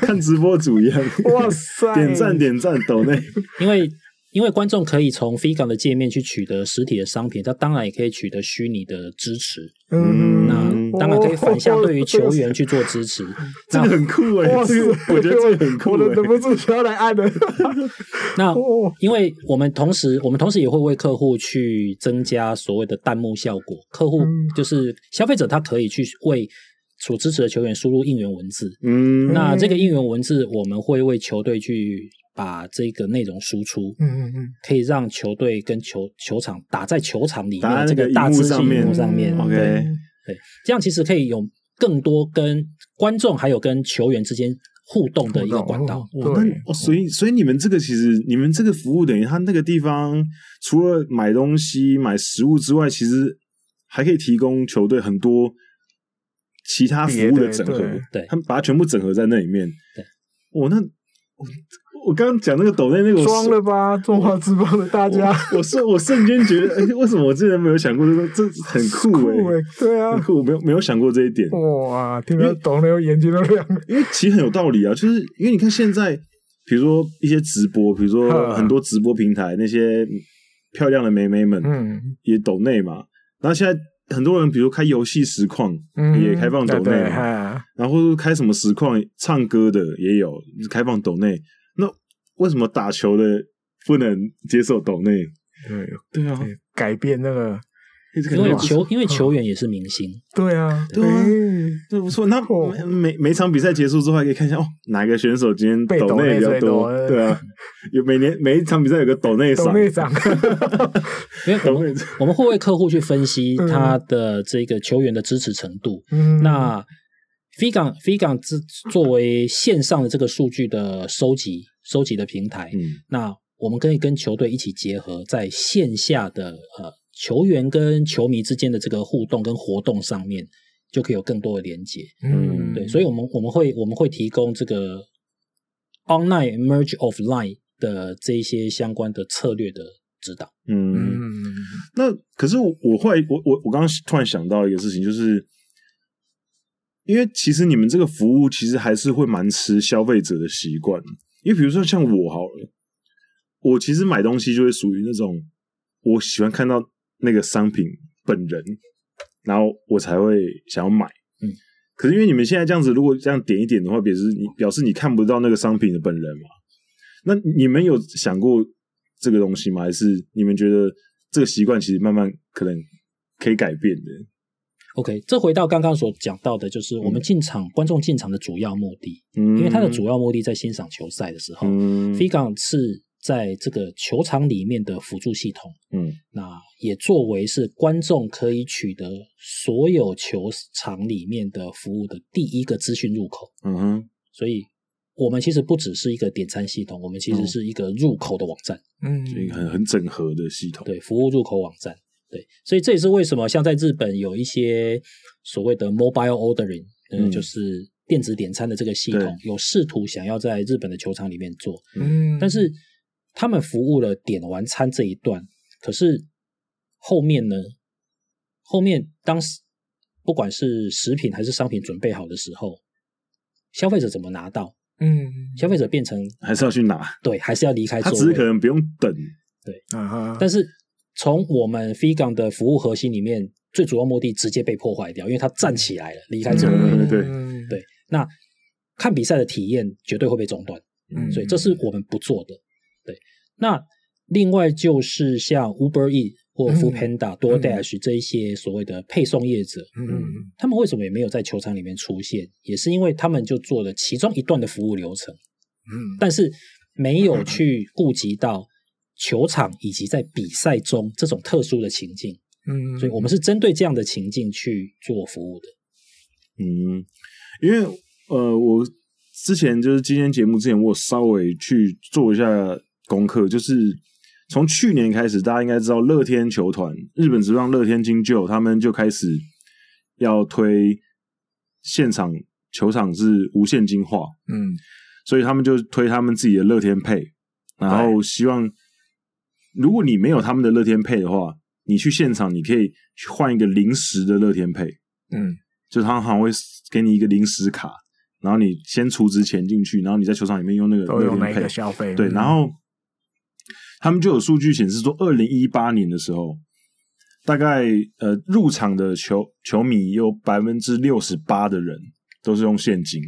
看直播主一样。哇塞，<laughs> 点赞点赞抖内，因为因为观众可以从 Figure 的界面去取得实体的商品，他当然也可以取得虚拟的支持。嗯，那当然可以反向对于球员去做支持。<laughs> 这个很酷哎，这个我觉得这个很酷，我忍不住想要来按的。<laughs> 那因为我们同时，我们同时也会为客户去增加所谓的弹幕效果。客户就是消费者，他可以去为所支持的球员输入应援文字。嗯，那这个应援文字，我们会为球队去。把这个内容输出，嗯嗯嗯，可以让球队跟球球场打在球场里面这个大字荧幕上面，OK，对，这样其实可以有更多跟观众还有跟球员之间互动的一个管道。对，哦，所以所以你们这个其实你们这个服务等于他那个地方除了买东西买食物之外，其实还可以提供球队很多其他服务的整合，对，他们把它全部整合在那里面。对，哦，那。我刚刚讲那个抖内那个装了吧，中华之邦的大家，我瞬我，瞬间觉得，哎、欸，为什么我之前没有想过这个？这很酷哎、欸，对啊，很酷，我没有没有想过这一点。哇，听到抖内，我眼睛都亮了。因为其实很有道理啊，就是因为你看现在，比如说一些直播，比如说很多直播平台，那些漂亮的妹妹们，嗯，也抖内嘛。然后现在很多人，比如开游戏实况，也开放抖内，然后开什么实况，唱歌的也有开放抖内。为什么打球的不能接受抖内？对对啊，改变那个，因为球，因为球员也是明星。对啊，对啊，这不错。那每每场比赛结束之后，还可以看一下哦，哪个选手今天抖内比较多？对啊，有每年每一场比赛有个抖内赏。因为我们我们会为客户去分析他的这个球员的支持程度。嗯，那 Figure Figure 作为线上的这个数据的收集。收集的平台，嗯，那我们可以跟球队一起结合，在线下的呃球员跟球迷之间的这个互动跟活动上面，就可以有更多的连接，嗯，对，所以我们我们会我们会提供这个 online merge offline 的这一些相关的策略的指导，嗯，那可是我我后来我我我刚刚突然想到一个事情，就是因为其实你们这个服务其实还是会蛮吃消费者的习惯。因为比如说像我好了，我其实买东西就会属于那种我喜欢看到那个商品本人，然后我才会想要买。嗯，可是因为你们现在这样子，如果这样点一点的话，表示你表示你看不到那个商品的本人嘛？那你们有想过这个东西吗？还是你们觉得这个习惯其实慢慢可能可以改变的？OK，这回到刚刚所讲到的，就是我们进场、嗯、观众进场的主要目的，嗯，因为它的主要目的在欣赏球赛的时候，嗯，Figure 是在这个球场里面的辅助系统，嗯，那也作为是观众可以取得所有球场里面的服务的第一个资讯入口，嗯哼，所以我们其实不只是一个点餐系统，我们其实是一个入口的网站，嗯，一个很很整合的系统，对，服务入口网站。对，所以这也是为什么像在日本有一些所谓的 mobile ordering，嗯，就是电子点餐的这个系统，有试图想要在日本的球场里面做，嗯，但是他们服务了点完餐这一段，可是后面呢，后面当时不管是食品还是商品准备好的时候，消费者怎么拿到？嗯，消费者变成还是要去拿，对，还是要离开座位，他只是可能不用等，对，啊但是。从我们 Figure 的服务核心里面，最主要目的直接被破坏掉，因为他站起来了，离开座位了。对对，那看比赛的体验绝对会被中断，嗯，所以这是我们不做的。对，那另外就是像 Uber E 或 Foodpanda、DoorDash 这一些所谓的配送业者，嗯，他们为什么也没有在球场里面出现？也是因为他们就做了其中一段的服务流程，嗯，但是没有去顾及到。球场以及在比赛中这种特殊的情境，嗯，所以我们是针对这样的情境去做服务的。嗯，因为呃，我之前就是今天节目之前，我稍微去做一下功课，就是从去年开始，大家应该知道乐天球团，日本职棒乐天金鹫，他们就开始要推现场球场是无现金化，嗯，所以他们就推他们自己的乐天 Pay，然后希望。如果你没有他们的乐天 Pay 的话，你去现场你可以去换一个临时的乐天 Pay，嗯，就他好像会给你一个临时卡，然后你先储值钱进去，然后你在球场里面用那个乐天 Pay 消费，对，然后他们就有数据显示说，二零一八年的时候，大概呃入场的球球迷有百分之六十八的人都是用现金，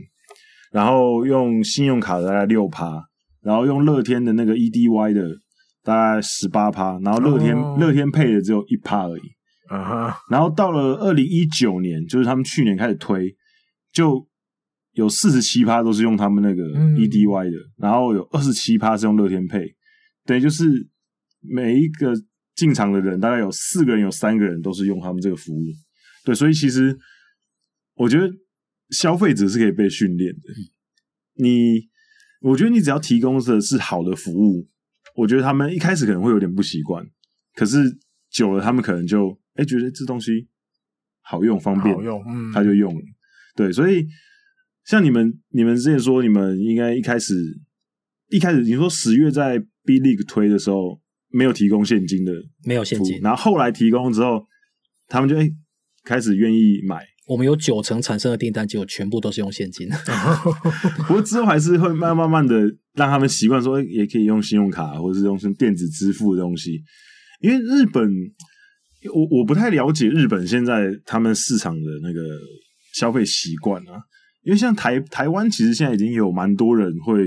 然后用信用卡的大概六趴，然后用乐天的那个 EDY 的大概十八趴，然后乐天乐、oh. 天配的只有一趴而已。啊哈，然后到了二零一九年，就是他们去年开始推，就有四十七趴都是用他们那个 EDY 的，嗯、然后有二十七趴是用乐天配，等于，就是每一个进场的人，大概有四个人，有三个人都是用他们这个服务，对，所以其实我觉得消费者是可以被训练的。你，我觉得你只要提供的是好的服务，我觉得他们一开始可能会有点不习惯，可是久了，他们可能就。哎，觉得这东西好用、方便，好用，嗯，他就用了。对，所以像你们，你们之前说，你们应该一开始，一开始你说十月在 B League 推的时候，没有提供现金的，没有现金，然后后来提供之后，他们就哎开始愿意买。我们有九成产生的订单，结果全部都是用现金。<laughs> 不过之后还是会慢慢慢的让他们习惯说，也可以用信用卡或者是用电子支付的东西，因为日本。我我不太了解日本现在他们市场的那个消费习惯啊，因为像台台湾其实现在已经有蛮多人会，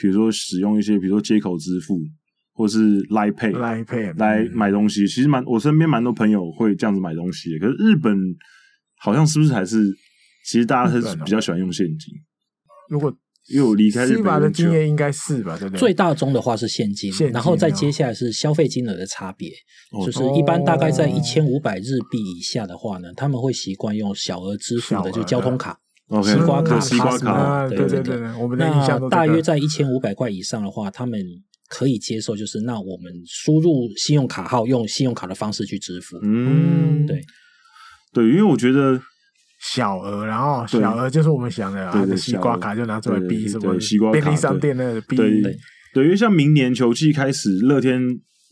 比如说使用一些，比如说接口支付或是 Line Pay，Line Pay 来买东西，其实蛮我身边蛮多朋友会这样子买东西的。可是日本好像是不是还是，其实大家是比较喜欢用现金？如果因为我离开日本的经验应该是吧，对不对？最大宗的话是现金，现金然后再接下来是消费金额的差别，哦、就是一般大概在一千五百日币以下的话呢，他们会习惯用小额支付的，就交通卡、西瓜卡、西瓜卡，对对对。我们的印象那大约在一千五百块以上的话，他们可以接受，就是那我们输入信用卡号，用信用卡的方式去支付。嗯，对对，因为我觉得。小额，然后小额就是我们想的，对对，西瓜卡就拿出来逼什么西瓜卡，便利商店那个逼。对对，因为像明年球季开始，乐天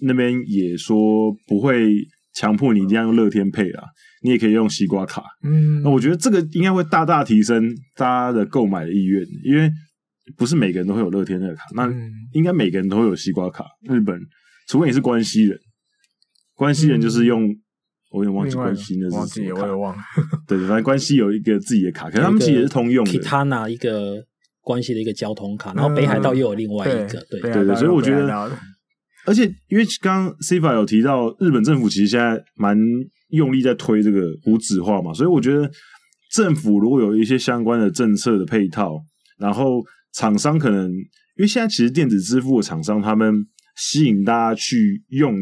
那边也说不会强迫你一定要用乐天配啦，你也可以用西瓜卡。嗯，那我觉得这个应该会大大提升大家的购买的意愿，因为不是每个人都会有乐天那个卡，那应该每个人都会有西瓜卡。日本，除非你是关西人，关西人就是用。我也忘记关西那是什么卡，我也忘了。对，反正关西有一个自己的卡，可是他们其实也是通用的。Kitana 一个关系的一个交通卡，然后北海道又有另外一个，对对对，所以我觉得，而且因为刚刚 Cifa 有提到，日本政府其实现在蛮用力在推这个无纸化嘛，所以我觉得政府如果有一些相关的政策的配套，然后厂商可能因为现在其实电子支付的厂商他们吸引大家去用。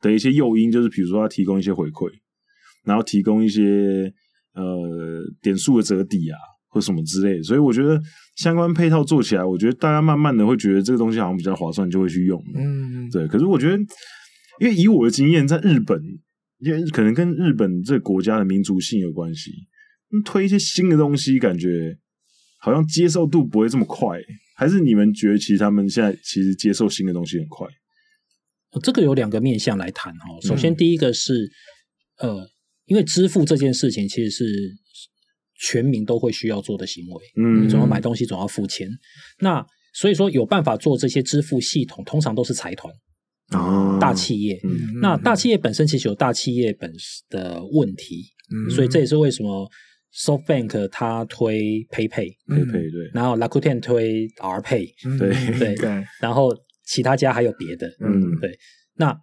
的一些诱因就是，比如说他提供一些回馈，然后提供一些呃点数的折抵啊，或什么之类的。所以我觉得相关配套做起来，我觉得大家慢慢的会觉得这个东西好像比较划算，就会去用。嗯，对。可是我觉得，因为以我的经验，在日本，因为可能跟日本这个国家的民族性有关系，推一些新的东西，感觉好像接受度不会这么快。还是你们觉得，其实他们现在其实接受新的东西很快？这个有两个面向来谈哈。首先，第一个是，嗯、呃，因为支付这件事情其实是全民都会需要做的行为，嗯，你总要买东西，总要付钱。那所以说，有办法做这些支付系统，通常都是财团啊，大企业。嗯、那大企业本身其实有大企业本身的问题，嗯，所以这也是为什么 SoftBank 它推 PayPay，PayPay 对，然后 Rakuten 推 R Pay，对对对，然后。其他家还有别的，嗯，对，那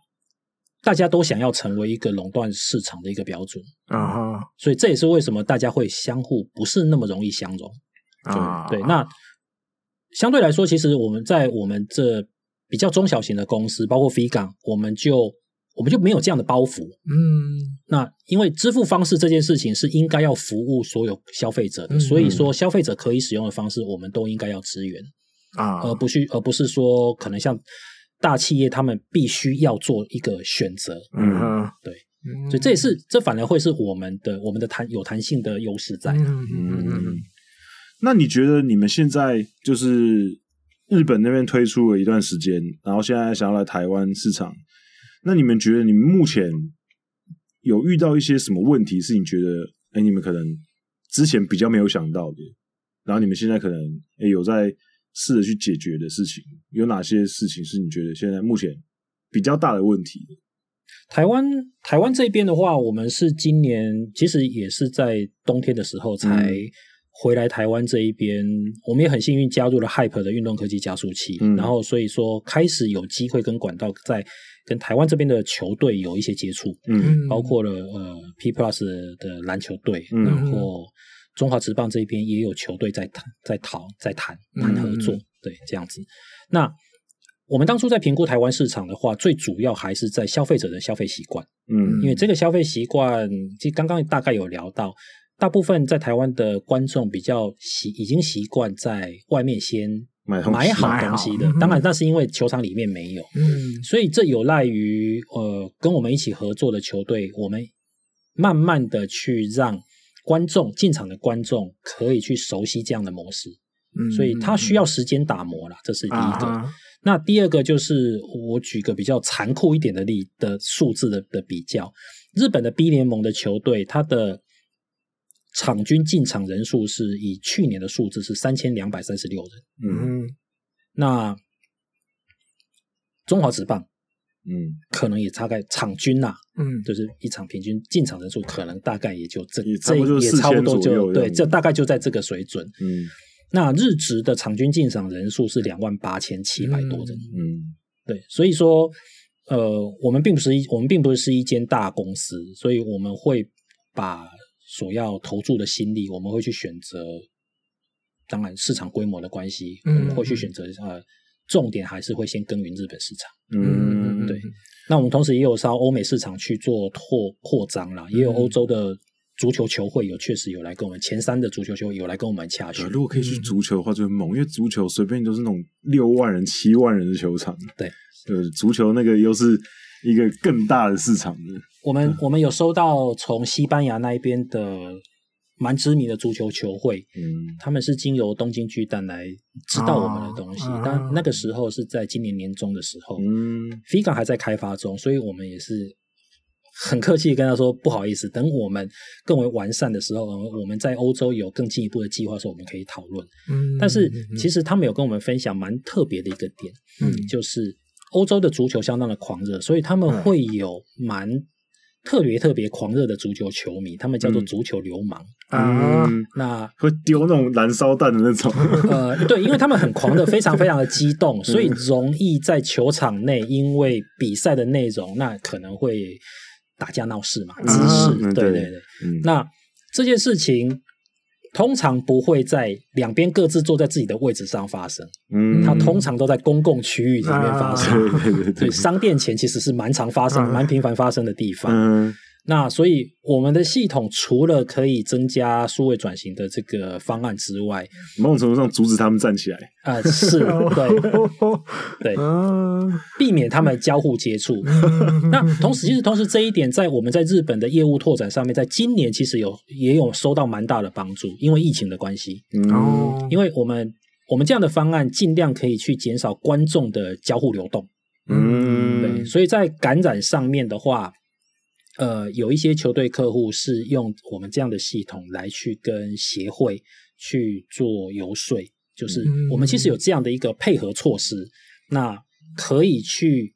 大家都想要成为一个垄断市场的一个标准。啊，哈。所以这也是为什么大家会相互不是那么容易相容。啊。对，那相对来说，其实我们在我们这比较中小型的公司，包括飞港，我们就我们就没有这样的包袱，嗯，那因为支付方式这件事情是应该要服务所有消费者的，嗯、所以说消费者可以使用的方式，我们都应该要支援。啊，而不是而不是说可能像大企业，他们必须要做一个选择。嗯哼，对，所以这也是这反而会是我们的我们的弹有弹性的优势在。嗯嗯，那你觉得你们现在就是日本那边推出了一段时间，然后现在想要来台湾市场，那你们觉得你们目前有遇到一些什么问题？是你觉得哎，你们可能之前比较没有想到的，然后你们现在可能哎有在。试着去解决的事情有哪些事情是你觉得现在目前比较大的问题？台湾台湾这边的话，我们是今年其实也是在冬天的时候才回来台湾这一边，嗯、我们也很幸运加入了 Hype 的运动科技加速器，嗯、然后所以说开始有机会跟管道在跟台湾这边的球队有一些接触，嗯，包括了呃 P Plus 的篮球队，嗯、然后中华职棒这边也有球队在谈在讨在谈谈合作，嗯、对，这样子，那。我们当初在评估台湾市场的话，最主要还是在消费者的消费习惯。嗯，因为这个消费习惯，其实刚刚大概有聊到，大部分在台湾的观众比较习已经习惯在外面先买买好东西的。当然，那是因为球场里面没有。嗯，所以这有赖于呃，跟我们一起合作的球队，我们慢慢的去让观众进场的观众可以去熟悉这样的模式。嗯，所以他需要时间打磨啦，这是第一个。啊那第二个就是我举个比较残酷一点的例的数字的的比较，日本的 B 联盟的球队，它的场均进场人数是以去年的数字是三千两百三十六人。嗯，那中华职棒，嗯，可能也大概场均呐，嗯，就是一场平均进场人数可能大概也就这这也差不多就对，这大概就在这个水准。嗯。那日职的场均进场人数是两万八千七百多人，嗯，对，所以说，呃，我们并不是一，我们并不是一间大公司，所以我们会把所要投注的心力，我们会去选择，当然市场规模的关系，我们会去选择，呃，重点还是会先耕耘日本市场，嗯，对。那我们同时也有朝欧美市场去做拓扩张啦，也有欧洲的。足球球会有确实有来跟我们前三的足球球会有来跟我们洽询。如果可以去足球的话，就很猛，因为足球随便都是那种六万人、七万人的球场。对，对，足球那个又是一个更大的市场的。我们、嗯、我们有收到从西班牙那一边的蛮知名的足球球会，嗯，他们是经由东京巨蛋来知道我们的东西，啊、但那个时候是在今年年中的时候，嗯，FIGA 还在开发中，所以我们也是。很客气跟他说不好意思，等我们更为完善的时候，我们在欧洲有更进一步的计划的时候，我们可以讨论。嗯，但是其实他们有跟我们分享蛮特别的一个点，嗯，就是欧洲的足球相当的狂热，所以他们会有蛮特别特别狂热的足球球迷，他们叫做足球流氓啊。那会丢那种燃烧弹的那种。呃，<laughs> 对，因为他们很狂热，非常非常的激动，<laughs> 所以容易在球场内因为比赛的内容，那可能会。打架闹事嘛，滋事，啊、对对对。嗯、那这件事情通常不会在两边各自坐在自己的位置上发生，嗯，它通常都在公共区域里面发生，啊、对对对，对。商店前其实是蛮常发生、蛮、啊、频繁发生的地方。嗯那所以我们的系统除了可以增加数位转型的这个方案之外，某种程度上阻止他们站起来啊、呃，是对 <laughs> 对，避免他们交互接触。那同时，其实同时这一点在我们在日本的业务拓展上面，在今年其实有也有收到蛮大的帮助，因为疫情的关系。哦，因为我们我们这样的方案尽量可以去减少观众的交互流动。嗯，对，所以在感染上面的话。呃，有一些球队客户是用我们这样的系统来去跟协会去做游说，就是我们其实有这样的一个配合措施，嗯、那可以去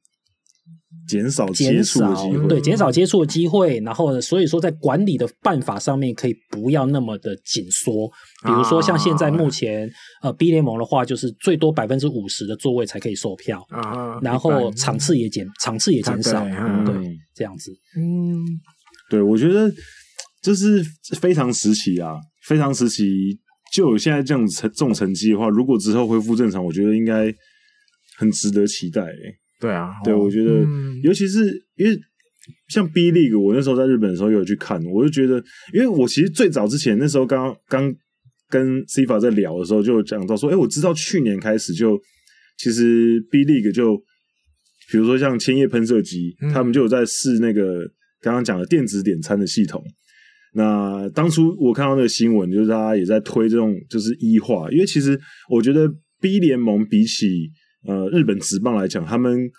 减少接触的机会，对，减少接触的机会。然后呢，所以说在管理的办法上面可以不要那么的紧缩，比如说像现在目前、啊、呃 B 联盟的话，就是最多百分之五十的座位才可以售票啊，然后场次也减，场次也减少，嗯、对。这样子，嗯，对，我觉得就是非常时期啊，非常时期，就有现在这样子这种成绩的话，如果之后恢复正常，我觉得应该很值得期待。对啊，对，我觉得，嗯、尤其是因为像 B League，我那时候在日本的时候有去看，我就觉得，因为我其实最早之前那时候刚刚跟 CIFA 在聊的时候，就讲到说，哎，我知道去年开始就其实 B League 就。比如说像千叶喷射机，嗯、他们就有在试那个刚刚讲的电子点餐的系统。那当初我看到那个新闻，就是大家也在推这种就是一化，因为其实我觉得 B 联盟比起呃日本职棒来讲，他们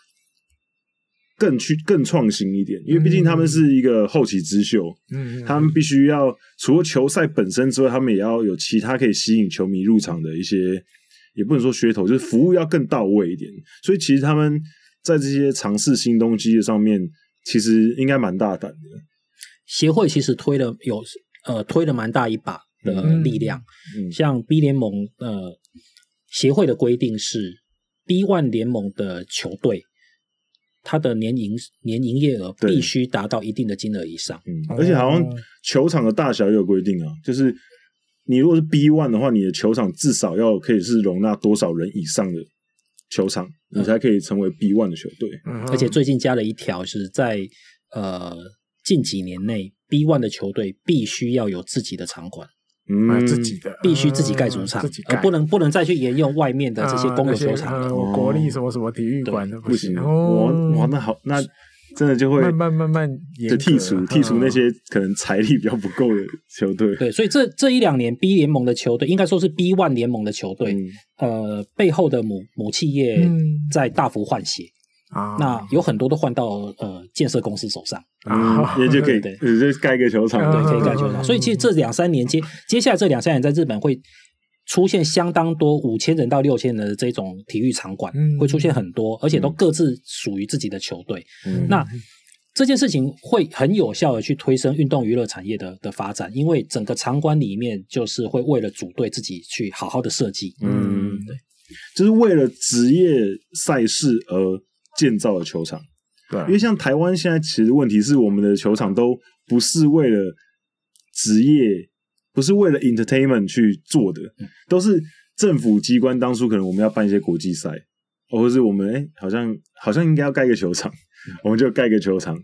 更去更创新一点，因为毕竟他们是一个后起之秀，嗯，他们必须要除了球赛本身之外，他们也要有其他可以吸引球迷入场的一些，也不能说噱头，就是服务要更到位一点。所以其实他们。在这些尝试新东西的上面，其实应该蛮大胆的。协会其实推了有呃推了蛮大一把的力量，嗯嗯、像 B 联盟呃协会的规定是 B One 联盟的球队，它的年营年营业额必须达到一定的金额以上，嗯，而且好像球场的大小也有规定啊，就是你如果是 B One 的话，你的球场至少要可以是容纳多少人以上的球场，你才可以成为 B One 的球队。嗯，而且最近加了一条，是在呃近几年内 B One 的球队必须要有自己的场馆。买自己的，必须自己盖主场，而不能不能再去沿用外面的这些公有球场。国立什么什么体育馆不行。我哇，那好，那真的就会慢慢慢慢就剔除剔除那些可能财力比较不够的球队。对，所以这这一两年 B 联盟的球队，应该说是 B One 联盟的球队，呃，背后的母母企业在大幅换血。啊，那有很多都换到呃建设公司手上。啊，也就可以对，就盖个球场，对，可以盖球场。所以其实这两三年接接下来这两三年，在日本会出现相当多五千人到六千人的这种体育场馆，会出现很多，而且都各自属于自己的球队。那这件事情会很有效的去推升运动娱乐产业的的发展，因为整个场馆里面就是会为了组队自己去好好的设计，嗯，对，就是为了职业赛事而。建造的球场，对，因为像台湾现在其实问题是，我们的球场都不是为了职业，不是为了 entertainment 去做的，都是政府机关当初可能我们要办一些国际赛，或者是我们哎、欸，好像好像应该要盖一个球场，我们就盖一个球场。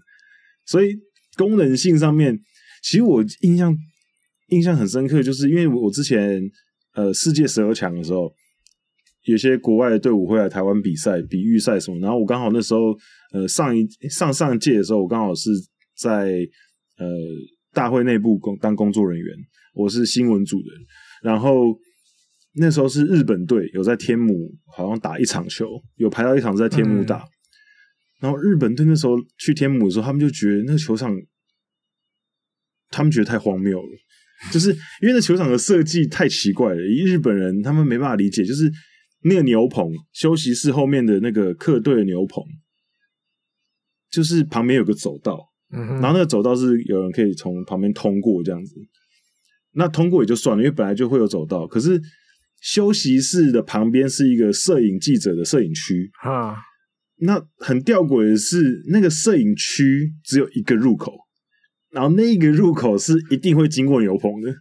所以功能性上面，其实我印象印象很深刻，就是因为我之前呃世界十二强的时候。有些国外的队伍会来台湾比赛、比预赛什么，然后我刚好那时候，呃，上一上上一届的时候，我刚好是在呃大会内部工当工作人员，我是新闻组的，然后那时候是日本队有在天母好像打一场球，有排到一场在天母打，嗯、然后日本队那时候去天母的时候，他们就觉得那个球场，他们觉得太荒谬了，就是因为那球场的设计太奇怪了，以日本人他们没办法理解，就是。那个牛棚，休息室后面的那个客队的牛棚，就是旁边有个走道，嗯、然后那个走道是有人可以从旁边通过这样子。那通过也就算了，因为本来就会有走道。可是休息室的旁边是一个摄影记者的摄影区啊。那很吊诡的是，那个摄影区只有一个入口，然后那一个入口是一定会经过牛棚的。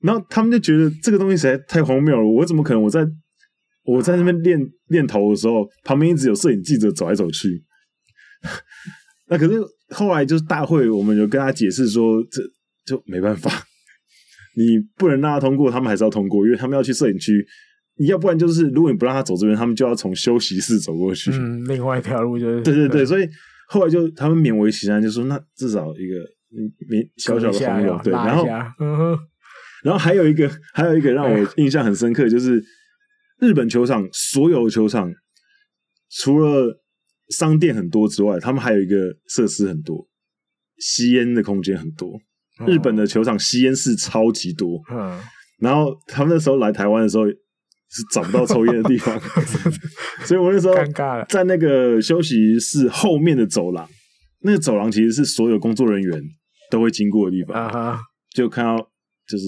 然后他们就觉得这个东西实在太荒谬了，我怎么可能我在？我在那边练练头的时候，旁边一直有摄影记者走来走去。<laughs> 那可是后来就是大会，我们有跟他解释说，这就没办法，<laughs> 你不能让他通过，他们还是要通过，因为他们要去摄影区。你要不然就是，如果你不让他走这边，他们就要从休息室走过去。嗯，<laughs> 另外一条路就是。对对对，所以后来就他们勉为其难，就说那至少一个没小小的朋友对，然后嗯，然后还有一个还有一个让我印象很深刻，就是。日本球场所有球场，除了商店很多之外，他们还有一个设施很多，吸烟的空间很多。日本的球场吸烟室超级多，嗯。然后他们那时候来台湾的时候是找不到抽烟的地方，<laughs> 所以我那时候尴尬了。在那个休息室后面的走廊，那个走廊其实是所有工作人员都会经过的地方，就看到就是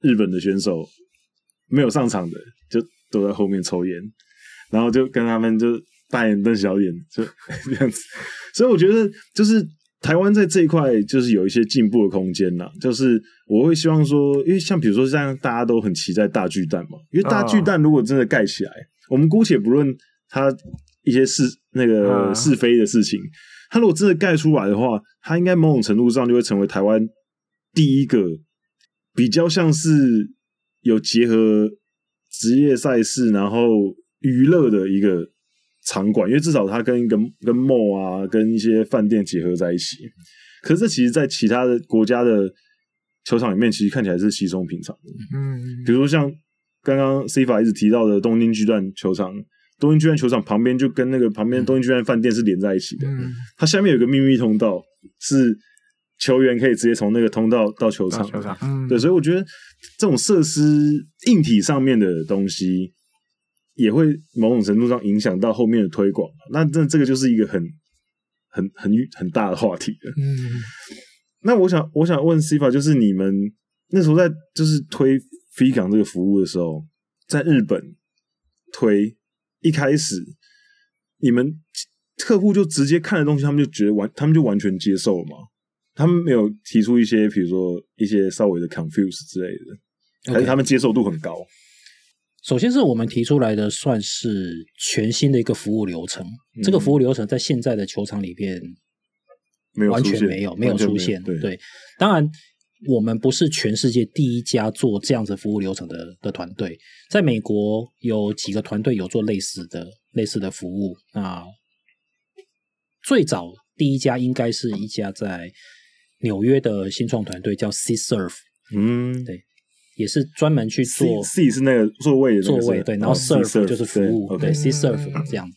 日本的选手没有上场的就。都在后面抽烟，然后就跟他们就大眼瞪小眼，就 <laughs> 这样子。所以我觉得，就是台湾在这一块就是有一些进步的空间呐。就是我会希望说，因为像比如说像大家都很期待大巨蛋嘛，因为大巨蛋如果真的盖起来，我们姑且不论它一些是那个是非的事情，它如果真的盖出来的话，它应该某种程度上就会成为台湾第一个比较像是有结合。职业赛事，然后娱乐的一个场馆，因为至少它跟跟跟 mall 啊，跟一些饭店结合在一起。可是这其实，在其他的国家的球场里面，其实看起来是稀松平常的。嗯，比如说像刚刚 C 法一直提到的东京巨蛋球场，东京巨蛋球场旁边就跟那个旁边东京巨蛋饭店是连在一起的。嗯，它下面有个秘密通道，是球员可以直接从那个通道到球场。球场，嗯，对，所以我觉得。这种设施硬体上面的东西，也会某种程度上影响到后面的推广。那这这个就是一个很很很很大的话题了。嗯，那我想我想问 Sifa，就是你们那时候在就是推 Figure 这个服务的时候，在日本推一开始，你们客户就直接看的东西，他们就觉得完，他们就完全接受了吗？他们没有提出一些，比如说一些稍微的 confuse 之类的，还是他们接受度很高？首先是我们提出来的，算是全新的一个服务流程。嗯、这个服务流程在现在的球场里边没有完全没有没有出现。对，对，当然我们不是全世界第一家做这样子服务流程的的团队，在美国有几个团队有做类似的类似的服务。那最早第一家应该是一家在。纽约的新创团队叫 C Serve，嗯，对，也是专门去做 C, C 是那个座位的座位，对，然后 Serve 就是服务，对，C Serve 这样。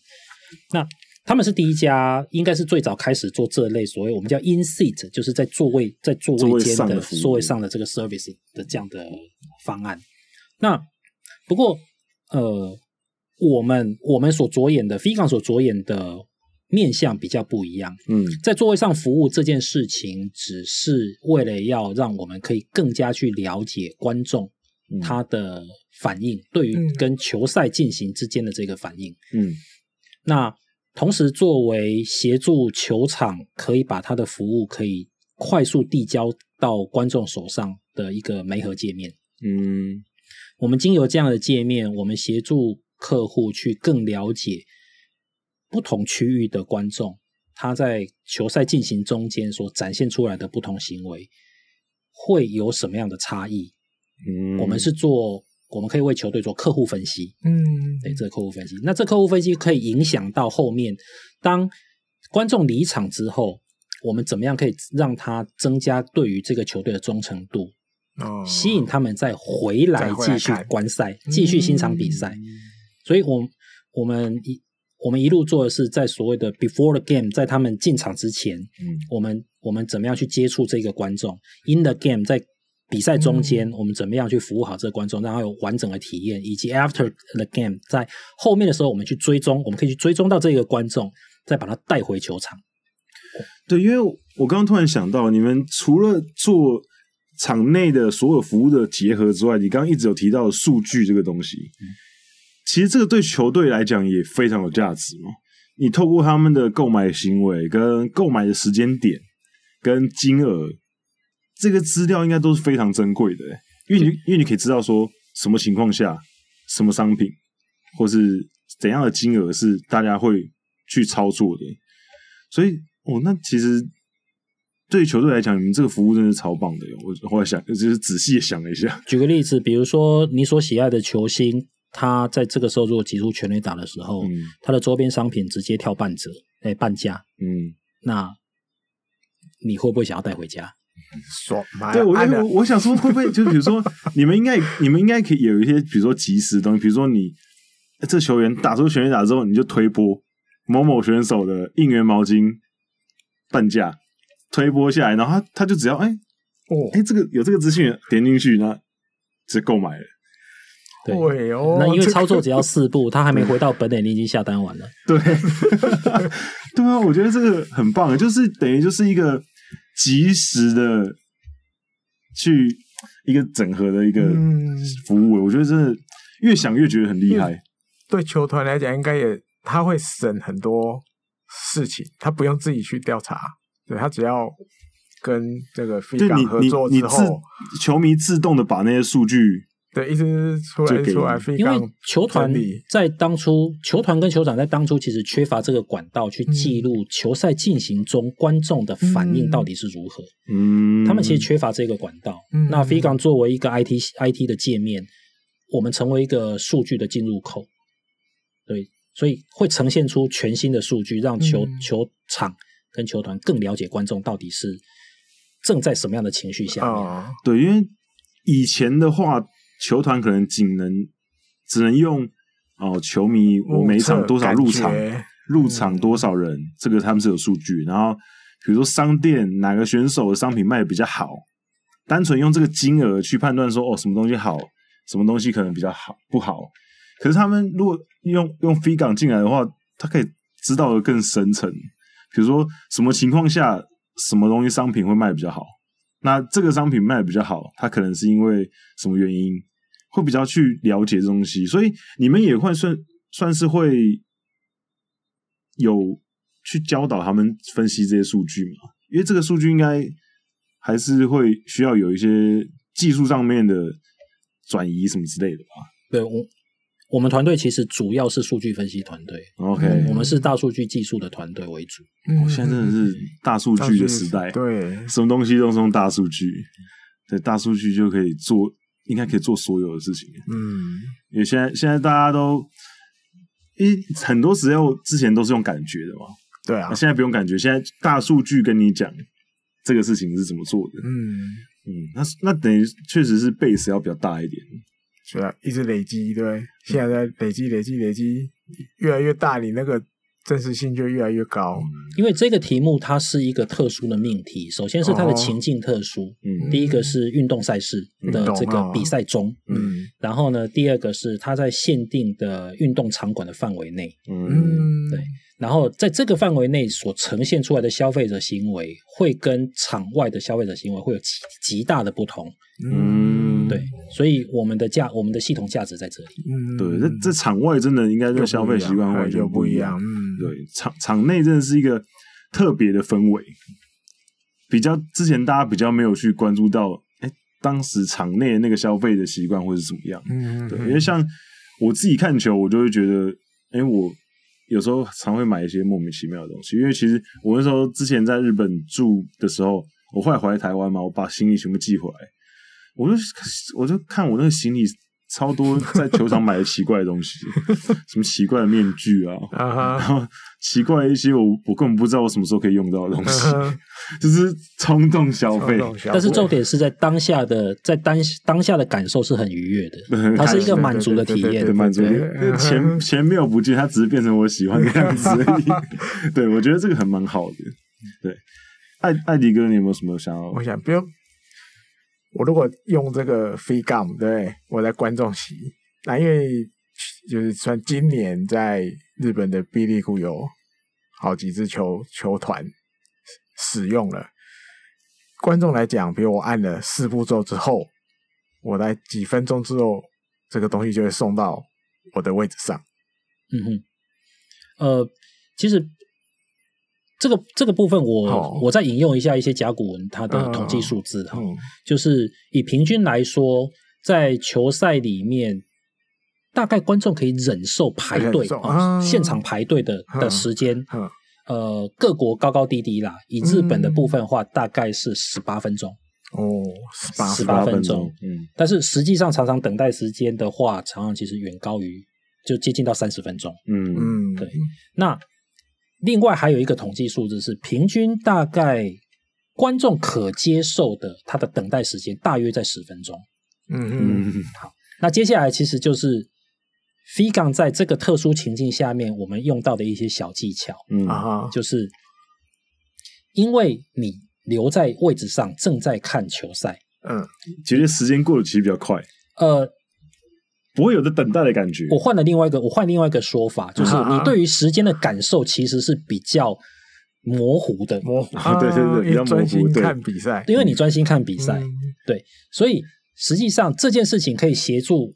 那他们是第一家，应该是最早开始做这类所谓我们叫 In Seat，就是在座位在座位间的座位上的这个 service 的这样的方案。那不过呃，我们我们所着眼的 Figure 所着眼的。面向比较不一样，嗯，在座位上服务这件事情，只是为了要让我们可以更加去了解观众他的反应，对于跟球赛进行之间的这个反应，嗯，那同时作为协助球场可以把他的服务可以快速递交到观众手上的一个媒合界面，嗯，我们经由这样的界面，我们协助客户去更了解。不同区域的观众，他在球赛进行中间所展现出来的不同行为，会有什么样的差异？嗯，我们是做，我们可以为球队做客户分析。嗯，对，这个客户分析，那这客户分析可以影响到后面，当观众离场之后，我们怎么样可以让他增加对于这个球队的忠诚度？哦，吸引他们再回来继续观赛，继续欣赏比赛。嗯，所以我，我我们一。我们一路做的是在所谓的 before the game，在他们进场之前，嗯，我们我们怎么样去接触这个观众？in the game，在比赛中间，嗯，我们怎么样去服务好这个观众，让他有完整的体验？以及 after the game，在后面的时候，我们去追踪，我们可以去追踪到这个观众，再把他带回球场。对，因为我刚刚突然想到，你们除了做场内的所有服务的结合之外，你刚刚一直有提到数据这个东西。嗯其实这个对球队来讲也非常有价值嘛。你透过他们的购买行为、跟购买的时间点、跟金额，这个资料应该都是非常珍贵的。因为你因为你可以知道说什么情况下、什么商品，或是怎样的金额是大家会去操作的。所以哦，那其实对于球队来讲，你们这个服务真的是超棒的。我后来想，就是仔细想了一下。举个例子，比如说你所喜爱的球星。他在这个时候如果挤出全垒打的时候，嗯、他的周边商品直接跳半折，哎，半价。嗯，那你会不会想要带回家？爽吗？对，我我我想说，会不会就比如说，<laughs> 你们应该你们应该可以有一些，比如说即时的东西，比如说你这球员打出全垒打之后，你就推波某某选手的应援毛巾半价推波下来，然后他他就只要哎哦哎这个有这个资讯点进去，那直接购买了。对哦，那因为操作只要四步，<laughs> 他还没回到本垒，你已经下单完了。对，<laughs> 对啊，我觉得这个很棒，就是等于就是一个及时的去一个整合的一个服务。我觉得真的越想越觉得很厉害。对球团来讲，应该也他会省很多事情，他不用自己去调查，对他只要跟这个 Figure 合作之后，球迷自动的把那些数据。对，一直出来出来，因为球团在当初，球团跟球场在当初其实缺乏这个管道去记录球赛进行中观众的反应到底是如何。嗯，他们其实缺乏这个管道。嗯，那 Figure 作为一个 IT IT 的界面，我们成为一个数据的进入口。对，所以会呈现出全新的数据，让球球场跟球团更了解观众到底是正在什么样的情绪下面。啊，对，因为以前的话。球团可能仅能只能用哦，球迷我每场多少入场，入场多少人，嗯、这个他们是有数据。然后比如说商店哪个选手的商品卖的比较好，单纯用这个金额去判断说哦，什么东西好，什么东西可能比较好不好。可是他们如果用用 fee 港进来的话，他可以知道的更深层，比如说什么情况下什么东西商品会卖比较好，那这个商品卖比较好，它可能是因为什么原因，会比较去了解这东西，所以你们也会算算是会有去教导他们分析这些数据嘛，因为这个数据应该还是会需要有一些技术上面的转移什么之类的吧？对，我我们团队其实主要是数据分析团队，OK，我们是大数据技术的团队为主。嗯，现在真的是大数据的时代，对，什么东西都是用大数据，对，大数据就可以做，应该可以做所有的事情。嗯，因为现在现在大家都，因很多时候之前都是用感觉的嘛，对啊，现在不用感觉，现在大数据跟你讲。这个事情是怎么做的？嗯嗯，那那等于确实是 base 要比较大一点，是啊，一直累积，对，现在在累积、累积、累积，越来越大，你那个真实性就越来越高。因为这个题目它是一个特殊的命题，首先是它的情境特殊，嗯，第一个是运动赛事的这个比赛中，嗯，然后呢，第二个是它在限定的运动场馆的范围内，嗯，对。然后在这个范围内所呈现出来的消费者行为，会跟场外的消费者行为会有极极大的不同。嗯，对，所以我们的价，我们的系统价值在这里。嗯，对，这这场外真的应该跟消费习惯完全不一样。嗯，对，场场内真的是一个特别的氛围，比较之前大家比较没有去关注到，哎，当时场内那个消费的习惯会是怎么样？嗯，对，因为像我自己看球，我就会觉得，哎，我。有时候常会买一些莫名其妙的东西，因为其实我那时候之前在日本住的时候，我后来回来台湾嘛，我把行李全部寄回来，我就我就看我那个行李超多在球场买的奇怪的东西，<laughs> 什么奇怪的面具啊，然后奇怪的一些我我根本不知道我什么时候可以用到的东西，<laughs> 就是冲动消费。但是重点是在当下的，在当当下的感受是很愉悦的，<laughs> 它是一个满足的体验，满足。钱钱没有不见，它只是变成我喜欢的样子而已。对，我觉得这个还蛮好的。对，艾艾迪哥，你有没有什么想要？我想不用。我如果用这个 free gum，对，我在观众席，那因为就是算今年在日本的 B 利库有好几支球球团使用了。观众来讲，比如我按了四步骤之后，我在几分钟之后，这个东西就会送到我的位置上。嗯哼，呃，其实。这个这个部分我，我、哦、我再引用一下一些甲骨文它的统计数字哈，嗯、就是以平均来说，在球赛里面，大概观众可以忍受排队啊、哦，现场排队的的时间，嗯、呃，各国高高低低啦。以日本的部分的话，嗯、大概是十八分钟哦，十八十八分钟，嗯，但是实际上常常等待时间的话，常常其实远高于，就接近到三十分钟，嗯。嗯，对，那。另外还有一个统计数字是平均大概观众可接受的，他的等待时间大约在十分钟。嗯嗯，好，那接下来其实就是 Figan 在这个特殊情境下面，我们用到的一些小技巧。嗯啊，就是因为你留在位置上正在看球赛，嗯，其实时间过得其实比较快。呃。不会有的等待的感觉。我换了另外一个，我换另外一个说法，就是你对于时间的感受其实是比较模糊的。模糊，啊、对对对，比较模糊。看比赛，因为你专心看比赛，嗯、对，所以实际上这件事情可以协助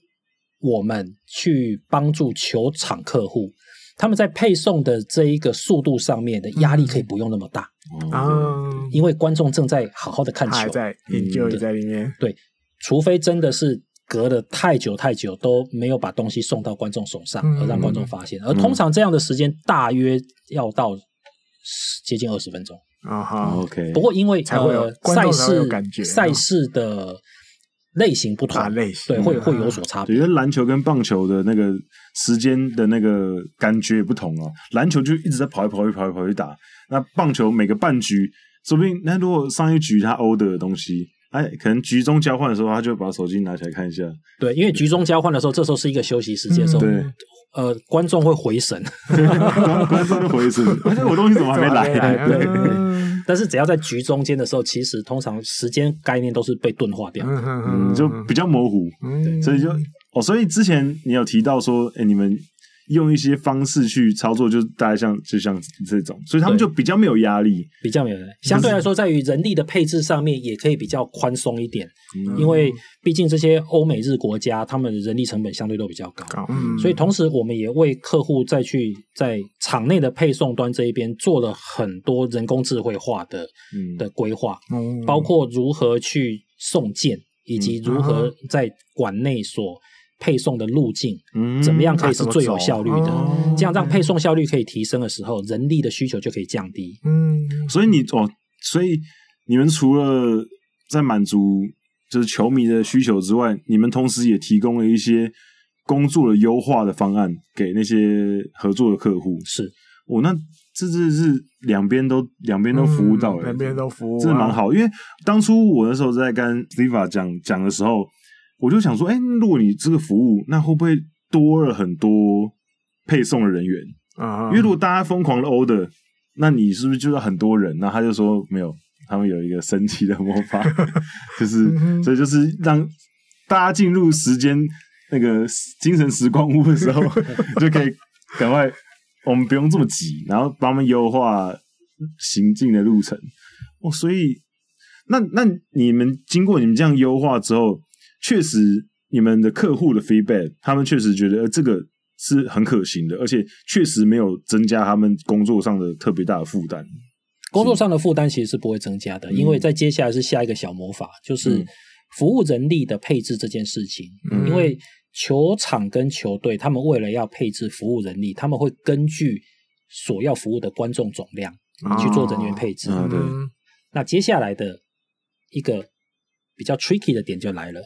我们去帮助球场客户，他们在配送的这一个速度上面的压力可以不用那么大。啊，嗯、因为观众正在好好的看球，在研究在里面，对，除非真的是。隔了太久太久都没有把东西送到观众手上，而让观众发现。而通常这样的时间大约要到接近二十分钟。啊哈，OK。不过因为呃赛事赛事的类型不同，类型对会会有所差别。因为篮球跟棒球的那个时间的那个感觉也不同啊。篮球就一直在跑一跑去跑一跑去打，那棒球每个半局，说不定那如果上一局他 order 的东西。哎，可能局中交换的时候，他就把手机拿起来看一下。对，因为局中交换的时候，这时候是一个休息时间的时候。对，呃，观众会回神，<laughs> 观众会回神。而且我东西怎么还没来？对。但是只要在局中间的时候，其实通常时间概念都是被钝化掉，嗯，就比较模糊。所以就哦，所以之前你有提到说，哎，你们。用一些方式去操作，就大概像就像这种，所以他们就比较没有压力，比较没有。相对来说，在于人力的配置上面，也可以比较宽松一点。嗯、因为毕竟这些欧美日国家，他们的人力成本相对都比较高。嗯、所以同时，我们也为客户再去在场内的配送端这一边做了很多人工智慧化的、嗯、的规划，嗯、包括如何去送件，以及如何在馆内所。配送的路径，嗯怎么样可以是最有效率的？嗯、这样让配送效率可以提升的时候，人力的需求就可以降低。嗯，所以你哦，所以你们除了在满足就是球迷的需求之外，你们同时也提供了一些工作的优化的方案给那些合作的客户。是，哦，那这这是两边都两边都服务到了，两边、嗯、都服务，这蛮好。因为当初我那时候在跟 Steva 讲讲的时候。我就想说，哎、欸，如果你这个服务，那会不会多了很多配送的人员啊？Uh. 因为如果大家疯狂的 order，那你是不是就要很多人？那他就说没有，他们有一个神奇的魔法，<laughs> 就是所以就是让大家进入时间那个精神时光屋的时候，<laughs> 就可以赶快，我们不用这么急，然后帮他们优化行进的路程。哦，所以那那你们经过你们这样优化之后。确实，你们的客户的 feedback，他们确实觉得这个是很可行的，而且确实没有增加他们工作上的特别大的负担。工作上的负担其实是不会增加的，嗯、因为在接下来是下一个小魔法，就是服务人力的配置这件事情。嗯、因为球场跟球队，他们为了要配置服务人力，他们会根据所要服务的观众总量去做人员配置。啊啊、对，那接下来的一个比较 tricky 的点就来了。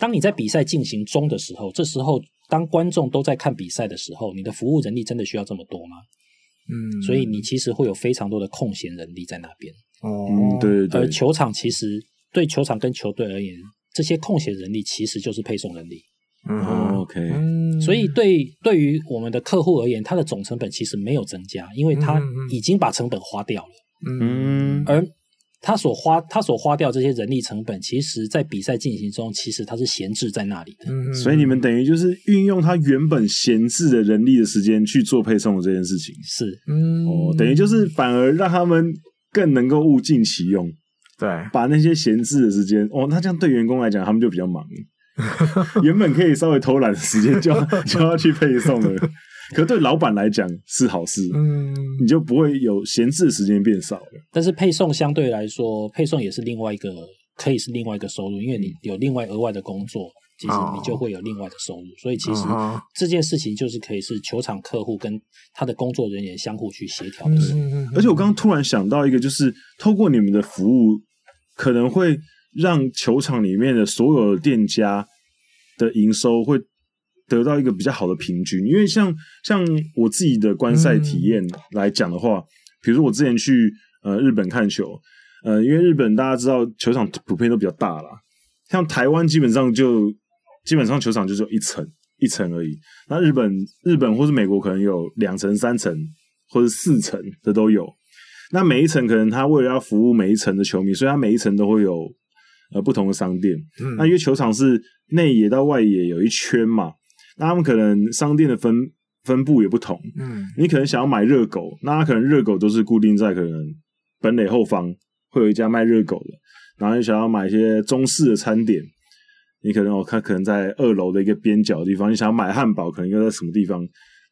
当你在比赛进行中的时候，这时候当观众都在看比赛的时候，你的服务人力真的需要这么多吗？嗯，所以你其实会有非常多的空闲人力在那边。哦，嗯、对对对。而球场其实对球场跟球队而言，这些空闲人力其实就是配送人力。嗯、哦，OK。所以对对于我们的客户而言，它的总成本其实没有增加，因为他已经把成本花掉了。嗯，而。他所花他所花掉这些人力成本，其实，在比赛进行中，其实他是闲置在那里的。嗯，所以你们等于就是运用他原本闲置的人力的时间去做配送的这件事情。是，嗯，哦，等于就是反而让他们更能够物尽其用。对，把那些闲置的时间，哦，那这样对员工来讲，他们就比较忙。<laughs> 原本可以稍微偷懒的时间，就要就要去配送了。可对老板来讲是好事，嗯，你就不会有闲置的时间变少了。但是配送相对来说，配送也是另外一个，可以是另外一个收入，因为你有另外额外的工作，其实你就会有另外的收入。哦、所以其实这件事情就是可以是球场客户跟他的工作人员相互去协调的事。嗯、而且我刚刚突然想到一个，就是透过你们的服务，可能会让球场里面的所有的店家的营收会。得到一个比较好的平均，因为像像我自己的观赛体验来讲的话，嗯、比如说我之前去呃日本看球，呃，因为日本大家知道球场普遍都比较大啦，像台湾基本上就基本上球场就只有一层一层而已，那日本日本或是美国可能有两层、三层或者四层的都有，那每一层可能他为了要服务每一层的球迷，所以他每一层都会有呃不同的商店，嗯、那因为球场是内野到外野有一圈嘛。那他们可能商店的分分布也不同，嗯，你可能想要买热狗，那他可能热狗都是固定在可能本垒后方会有一家卖热狗的，然后你想要买一些中式的餐点，你可能我看可能在二楼的一个边角的地方，你想要买汉堡，可能又在什么地方？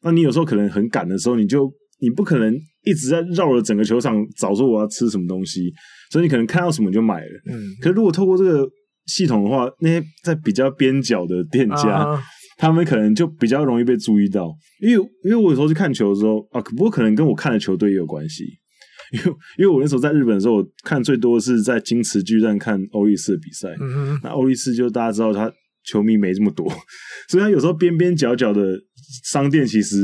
那你有时候可能很赶的时候，你就你不可能一直在绕着整个球场找说我要吃什么东西，所以你可能看到什么你就买了，嗯，可是如果透过这个系统的话，那些在比较边角的店家。啊他们可能就比较容易被注意到，因为因为我有时候去看球的时候啊，不过可能跟我看的球队也有关系，<laughs> 因为因为我那时候在日本的时候，我看最多的是在金池巨蛋看欧力士的比赛。嗯，那欧力士就大家知道他球迷没这么多，<laughs> 所以他有时候边边角角的商店，其实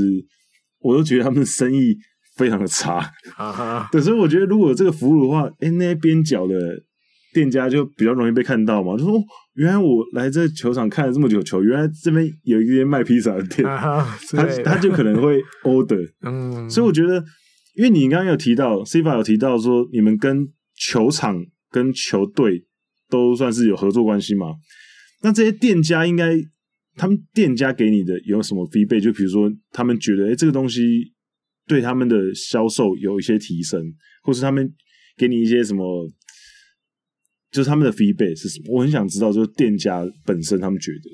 我都觉得他们的生意非常的差。啊哈，<laughs> 对，所以我觉得如果有这个服务的话，哎，那些边角的。店家就比较容易被看到嘛，就说原来我来这球场看了这么久球，原来这边有一间卖披萨的店，啊、他他就可能会 <laughs> order。嗯，所以我觉得，因为你刚刚有提到，Steva 有提到说，你们跟球场跟球队都算是有合作关系嘛，那这些店家应该他们店家给你的有什么 feedback？就比如说，他们觉得，哎，这个东西对他们的销售有一些提升，或是他们给你一些什么，就是他们的 feedback 是什么？我很想知道，就是店家本身他们觉得。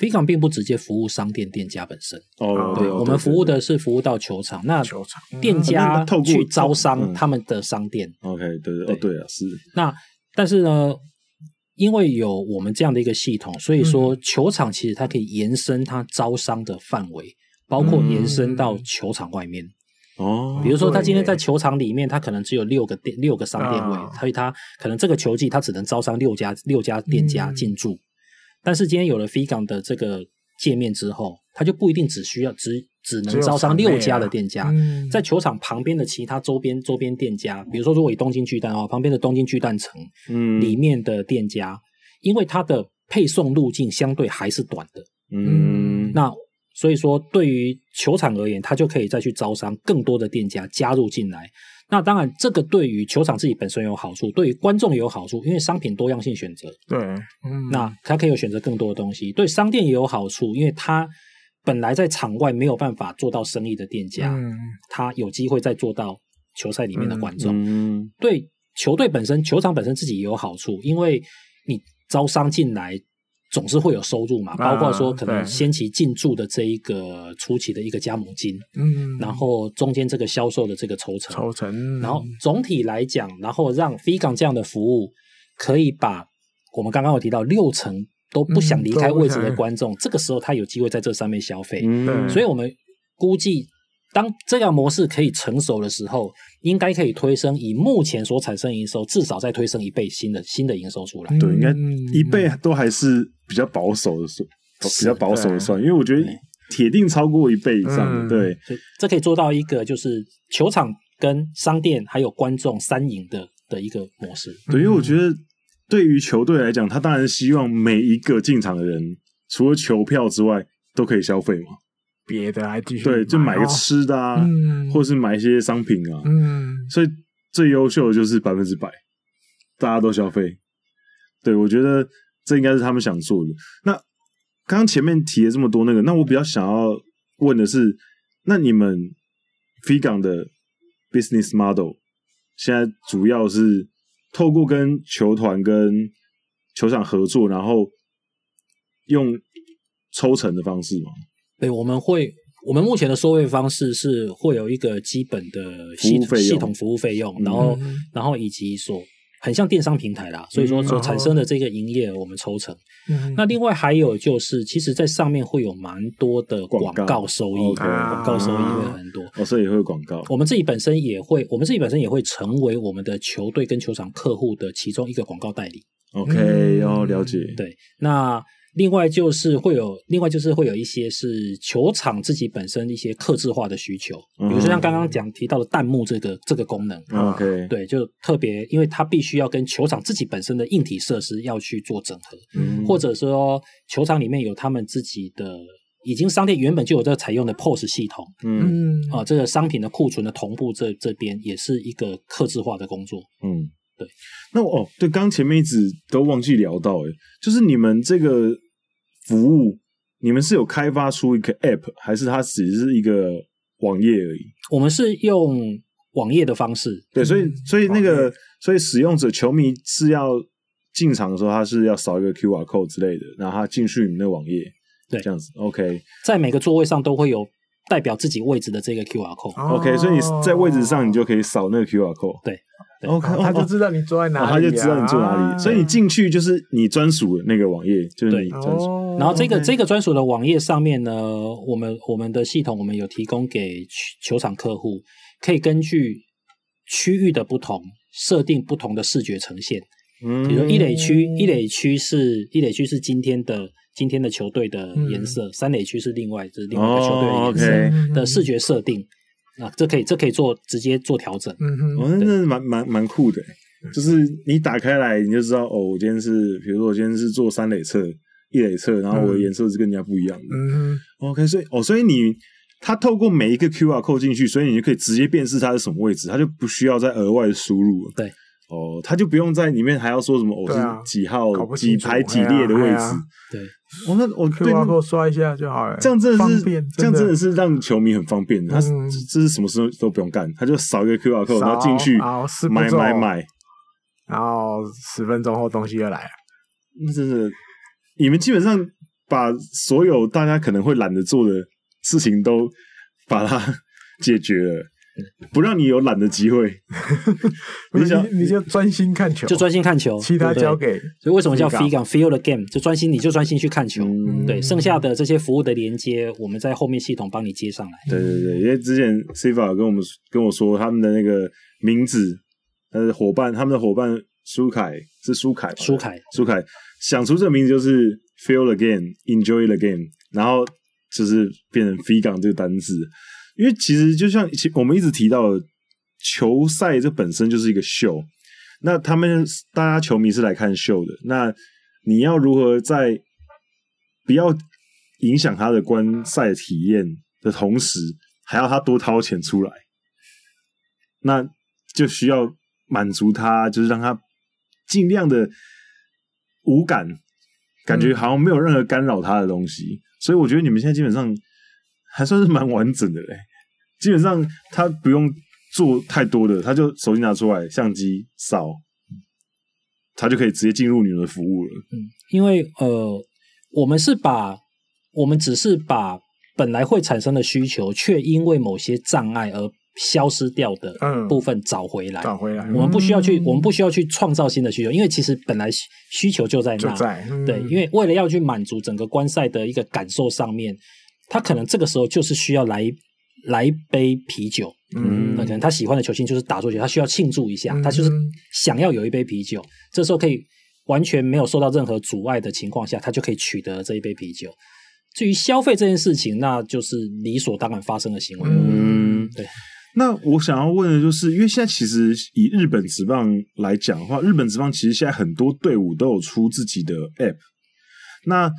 Figan 并不直接服务商店店家本身哦，对，我们服务的是服务到球场，那球场店家去招商他们的商店。OK，对对哦，对啊，是。那但是呢，因为有我们这样的一个系统，所以说球场其实它可以延伸它招商的范围，包括延伸到球场外面。哦，比如说他今天在球场里面，他可能只有六个店、六个商店位，所以他可能这个球季他只能招商六家、六家店家进驻。但是今天有了 Figan 的这个界面之后，他就不一定只需要只只能招商六家的店家，嗯、在球场旁边的其他周边周边店家，比如说如果以东京巨蛋哦，旁边的东京巨蛋城，嗯，里面的店家，因为它的配送路径相对还是短的，嗯，那所以说对于球场而言，他就可以再去招商更多的店家加入进来。那当然，这个对于球场自己本身有好处，对于观众也有好处，因为商品多样性选择。对，嗯，那他可以有选择更多的东西。对商店也有好处，因为他本来在场外没有办法做到生意的店家，嗯，他有机会再做到球赛里面的观众。嗯，对球队本身，球场本身自己也有好处，因为你招商进来。总是会有收入嘛，包括说可能先期进驻的这一个初期的一个加盟金，嗯，然后中间这个销售的这个抽成，抽成，然后总体来讲，然后让 Figan 这样的服务可以把我们刚刚有提到六成都不想离开位置的观众，这个时候他有机会在这上面消费，嗯，所以我们估计。当这样模式可以成熟的时候，应该可以推升以目前所产生营收，至少再推升一倍新的新的营收出来。对，应该一倍都还是比较保守的算，比较保守的算，因为我觉得铁定超过一倍以上的。对，这可以做到一个就是球场跟商店还有观众三赢的的一个模式。对，因为我觉得对于球队来讲，他当然希望每一个进场的人，除了球票之外，都可以消费嘛。别的来继续对，就买个吃的啊，嗯、或者是买一些商品啊。嗯，所以最优秀的就是百分之百，大家都消费。对，我觉得这应该是他们想做的。那刚刚前面提了这么多那个，那我比较想要问的是，那你们 Figan 的 business model 现在主要是透过跟球团跟球场合作，然后用抽成的方式吗？对，我们会，我们目前的收费方式是会有一个基本的系系统服务费用，然后，嗯、然后以及说很像电商平台啦，所以说所产生的这个营业额我们抽成。嗯、那另外还有就是，其实，在上面会有蛮多的广告收益，广告，广告收益会很多。哦，所以也会有广告。我们自己本身也会，我们自己本身也会成为我们的球队跟球场客户的其中一个广告代理。OK，要、哦、了解。对，那。另外就是会有，另外就是会有一些是球场自己本身一些克制化的需求，比如说像刚刚讲提到的弹幕这个这个功能，OK，对，就特别，因为它必须要跟球场自己本身的硬体设施要去做整合，嗯，或者说球场里面有他们自己的已经商店原本就有这个采用的 POS 系统，嗯，啊，这个商品的库存的同步这这边也是一个客制化的工作，嗯。对，那我哦，对，刚前面一直都忘记聊到，诶，就是你们这个服务，你们是有开发出一个 App，还是它只是一个网页而已？我们是用网页的方式，对，所以所以那个，所以使用者球迷是要进场的时候，他是要扫一个 QR code 之类的，然后他进去你们的网页，对，这样子，OK，在每个座位上都会有代表自己位置的这个 QR code，OK，所以你在位置上你就可以扫那个 QR code，对。OK，他就知道你坐在哪里，他就知道你坐哪里，所以你进去就是你专属的那个网页，就是你专属。然后这个这个专属的网页上面呢，我们我们的系统我们有提供给球场客户，可以根据区域的不同设定不同的视觉呈现。嗯，比如一垒区，一垒区是一垒区是今天的今天的球队的颜色，三垒区是另外就是另外一个球队的颜色的视觉设定。啊，这可以，这可以做直接做调整。嗯哼，我那是蛮蛮蛮酷的，就是你打开来你就知道，哦，我今天是，比如说我今天是做三垒侧、一垒侧，然后我的颜色是跟人家不一样的。嗯哼，OK，所以哦，所以你它透过每一个 QR code 进去，所以你就可以直接辨识它是什么位置，它就不需要再额外的输入了。对，哦，它就不用在里面还要说什么，我是几号、几排几列的位置。对，<laughs> 我那我 QR code 刷一下就好了，这样真的是这样真的是让球迷很方便。他这是什么时候都不用干，他就扫一个 QR code，然后进去买买买，然后十分钟后东西就来了。那真的，你们基本上把所有大家可能会懒得做的事情都把它解决了。不让你有懒的机会，<laughs> 你想你就专心看球，就专心看球，其他交给。所以为什么叫 Figang Feel the Game？就专心，你就专心去看球。嗯、对，剩下的这些服务的连接，我们在后面系统帮你接上来。对对对，因为之前 Siva 跟我们跟我说，他们的那个名字，他的伙伴，他们的伙伴舒凯是舒凯，舒凯，舒凯想出这个名字就是 Feel the Game，Enjoy the Game，然后就是变成 Figang 这个单字。因为其实就像其我们一直提到的，球赛这本身就是一个秀。那他们大家球迷是来看秀的，那你要如何在不要影响他的观赛体验的同时，还要他多掏钱出来，那就需要满足他，就是让他尽量的无感，感觉好像没有任何干扰他的东西。所以我觉得你们现在基本上。还算是蛮完整的嘞，基本上他不用做太多的，他就手机拿出来，相机扫，他就可以直接进入你们的服务了。嗯，因为呃，我们是把我们只是把本来会产生的需求，却因为某些障碍而消失掉的部分找回来，嗯、找回来。我们不需要去，嗯、我们不需要去创造新的需求，因为其实本来需求就在那。就在、嗯、对，因为为了要去满足整个观赛的一个感受上面。他可能这个时候就是需要来来一杯啤酒，嗯，可能他喜欢的球星就是打出去，他需要庆祝一下，嗯、他就是想要有一杯啤酒。这时候可以完全没有受到任何阻碍的情况下，他就可以取得这一杯啤酒。至于消费这件事情，那就是理所当然发生的行为。嗯，对。那我想要问的就是，因为现在其实以日本职棒来讲的话，日本职棒其实现在很多队伍都有出自己的 App，那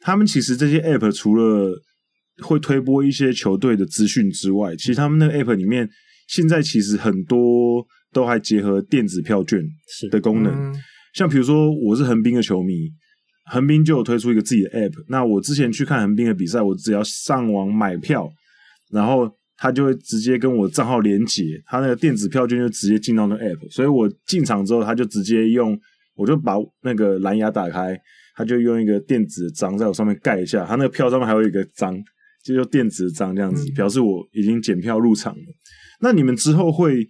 他们其实这些 App 除了会推播一些球队的资讯之外，其实他们那个 App 里面现在其实很多都还结合电子票券的功能。嗯、像比如说，我是横滨的球迷，横滨就有推出一个自己的 App。那我之前去看横滨的比赛，我只要上网买票，然后他就会直接跟我账号连接，他那个电子票券就直接进到那个 App。所以我进场之后，他就直接用，我就把那个蓝牙打开，他就用一个电子的章在我上面盖一下，他那个票上面还有一个章。就用电子章这样子表示我已经检票入场了。嗯、那你们之后会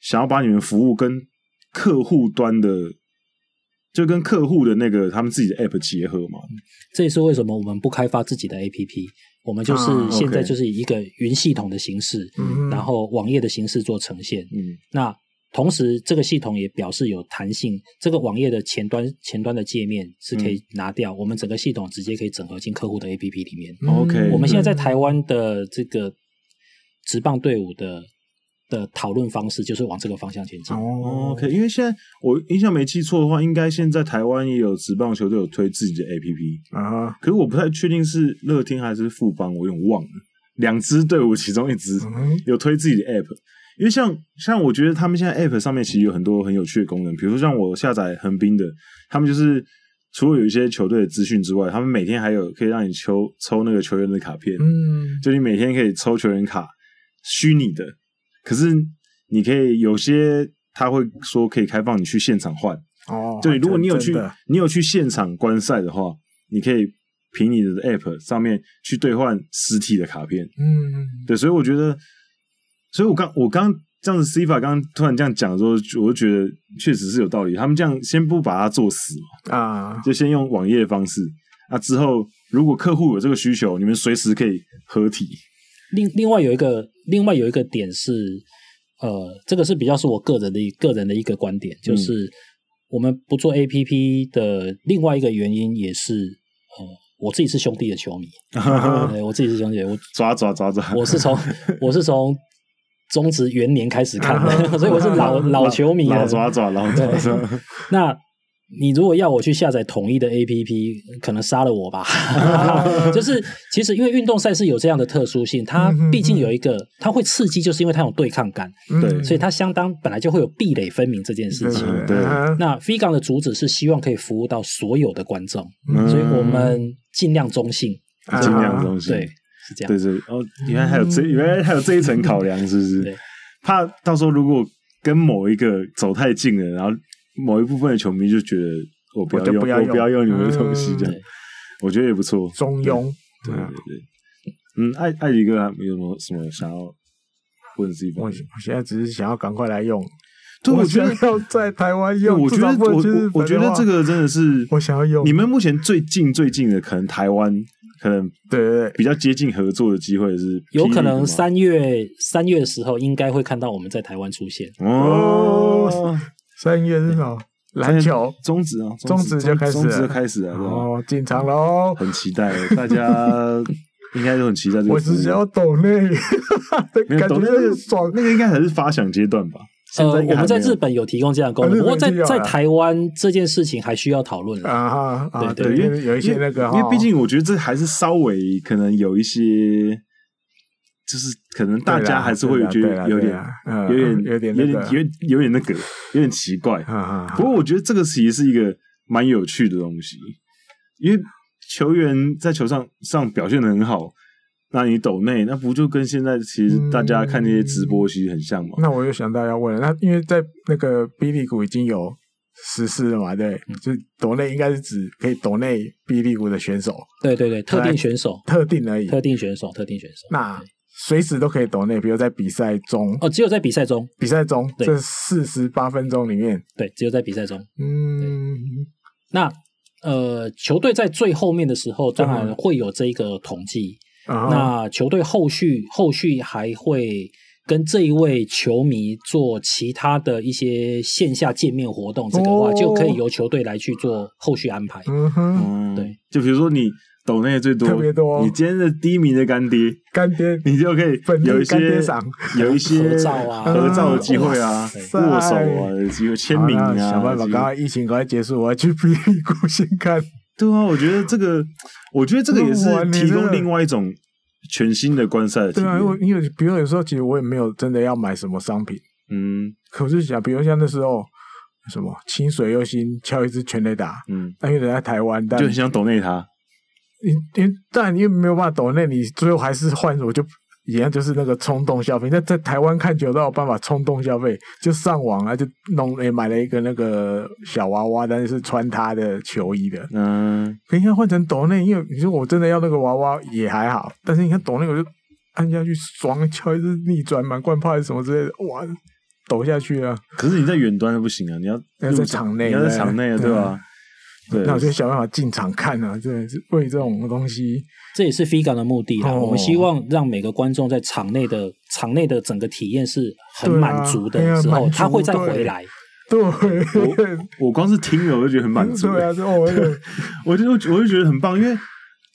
想要把你们服务跟客户端的，就跟客户的那个他们自己的 app 结合吗？这也是为什么我们不开发自己的 app，我们就是现在就是以一个云系统的形式，啊 okay、然后网页的形式做呈现。嗯，那。同时，这个系统也表示有弹性。这个网页的前端前端的界面是可以拿掉，嗯、我们整个系统直接可以整合进客户的 APP 里面。OK，我们现在在台湾的这个职棒队伍的的讨论方式就是往这个方向前进。哦，OK，因为现在我印象没记错的话，应该现在台湾也有职棒球队有推自己的 APP 啊，可是我不太确定是乐天还是富邦，我有点忘了。两支队伍其中一支有推自己的 App。因为像像我觉得他们现在 App 上面其实有很多很有趣的功能，比如说像我下载横滨的，他们就是除了有一些球队的资讯之外，他们每天还有可以让你抽抽那个球员的卡片，嗯，就你每天可以抽球员卡，虚拟的，可是你可以有些他会说可以开放你去现场换，哦，对，如果你有去你有去现场观赛的话，你可以凭你的 App 上面去兑换实体的卡片，嗯，对，所以我觉得。所以我刚我刚这样子，Siva 刚刚突然这样讲的时候，我就觉得确实是有道理。他们这样先不把它做死嘛，啊，就先用网页的方式。啊，之后如果客户有这个需求，你们随时可以合体。另另外有一个另外有一个点是，呃，这个是比较是我个人的一个人的一个观点，就是我们不做 APP 的另外一个原因也是，呃，我自己是兄弟的球迷，<laughs> 对，我自己是兄弟，我抓抓抓抓，我是从 <laughs> 我是从。中职元年开始看的，<laughs> 所以我是老 <laughs> 老球迷。老抓抓，老抓抓。那你如果要我去下载统一的 APP，可能杀了我吧。<laughs> 就是其实因为运动赛事有这样的特殊性，它毕竟有一个它会刺激，就是因为它有对抗感，对，所以它相当本来就会有壁垒分明这件事情。对，那 FIGAN 的主旨是希望可以服务到所有的观众，所以我们尽量中性，尽量中性，对，是这样。对对，哦，原来还有这原来还有这一层考量，是不是？怕到时候如果跟某一个走太近了，然后。某一部分的球迷就觉得我不要用，我不要用，我不要用你们的东西，这样、嗯、我觉得也不错。中庸，对对对，嗯，艾艾迪哥有没有什么想要问自己？我我现在只是想要赶快来用，对我觉得要在台湾用。我觉得我我觉得这个真的是我想要用。你们目前最近最近的可能台湾可能对比较接近合作的机会是有可能三月三月的时候应该会看到我们在台湾出现哦。三月是什么？篮球中止啊，中止就开始，中止就开始了，哦，进场喽！很期待，大家应该都很期待这个。我只想要抖内，<laughs> 抖内爽，那个应该还是发想阶段吧。呃，我们在日本有提供这样的功能，不过在在台湾这件事情还需要讨论啊啊！对对，因为有一些那个，因为毕竟我觉得这还是稍微可能有一些。就是可能大家还是会觉得有点、有点、有点、有点、有点、有点那个，有点奇怪。不过我觉得这个其实是一个蛮有趣的东西，因为球员在球场上表现得很好，那你抖内，那不就跟现在其实大家看那些直播其实很像吗？那我又想到要问了，那因为在那个 B 利股已经有实施了嘛？对，就抖内应该是指可以抖内 B 利股的选手。对对对，特定选手，特定而已，特定选手，特定选手。那随时都可以抖内，比如在比赛中哦，只有在比赛中，比赛中这四十八分钟里面，对，只有在比赛中。嗯，那呃，球队在最后面的时候，当然会有这一个统计。嗯、那球队后续后续还会跟这一位球迷做其他的一些线下见面活动，这个话就可以由球队来去做后续安排。嗯哼，对，就比如说你。抖内最多，特别多。你今天是第一名的干爹，干爹，你就可以有一些有一些合照啊，合照的机会啊，握手啊有机会，签名啊，想办法。刚刚疫情赶快结束，我要去比利谷先看。对啊，我觉得这个，我觉得这个也是提供另外一种全新的观赛体验。对啊，因为因为比如有时候其实我也没有真的要买什么商品，嗯，可是想，比如像那时候什么清水优心敲一支全垒打，嗯，但因为人在台湾，但就很想抖内他。你你但你又没有办法抖内，你最后还是换，我就一样就是那个冲动消费。那在台湾看球都有办法冲动消费，就上网啊，就弄诶买了一个那个小娃娃，但是是穿他的球衣的。嗯，可以看换成抖内，因为你说我真的要那个娃娃也还好，但是你看抖内，我就按下去爽，敲一支逆转满贯炮还是什么之类的，哇，抖下去啊！可是你在远端就不行啊，你要要在场内，你要在场内啊，对吧？对，那我就想办法进场看啊，<laughs> 对，为这种东西，这也是 FIGA 的目的啊。我们希望让每个观众在场内的场内的整个体验是很满足的时候，他会再回来。对，我我光是听了我就觉得很满足。<laughs> 对啊，我我就我就觉得很棒，因为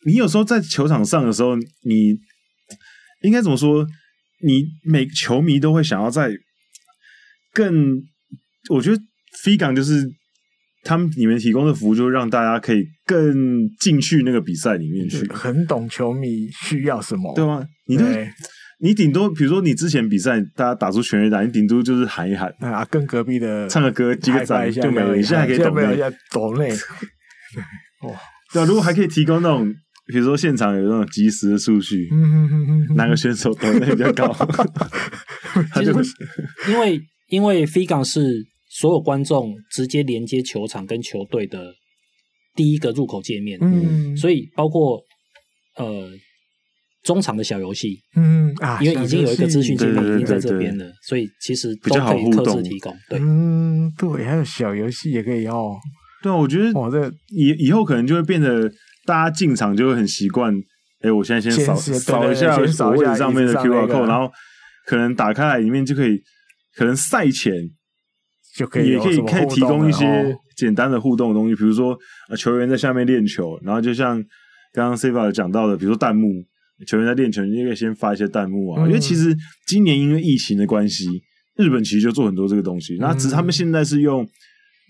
你有时候在球场上的时候，你应该怎么说？你每个球迷都会想要在更，我觉得 FIGA 就是。他们你们提供的服务，就让大家可以更进去那个比赛里面去，很懂球迷需要什么，对吗？你都对你顶多，比如说你之前比赛，大家打出全垒打，你顶多就是喊一喊啊，跟隔壁的唱个歌，击个掌就没了。你现在可以懂内，懂内，哇，<laughs> 对啊，如果还可以提供那种，比如说现场有那种即时的数据，哪个选手懂内比较高？<laughs> 其实因为因为 FIGA 是。所有观众直接连接球场跟球队的第一个入口界面，嗯，所以包括呃中场的小游戏，嗯啊，因为已经有一个资讯界面已经在这边了，所以其实都可以特制提供，对，嗯，对，还有小游戏也可以哦，对啊，我觉得哇，这以以后可能就会变得大家进场就会很习惯，哎，我现在先扫扫一下扫位置上面的 QR code，然后可能打开来里面就可以，可能赛前。就可以也可以可以提供一些简单的互动的东西，比如说球员在下面练球，然后就像刚刚 Siva 讲到的，比如说弹幕，球员在练球，你可以先发一些弹幕啊。因为其实今年因为疫情的关系，日本其实就做很多这个东西，那只是他们现在是用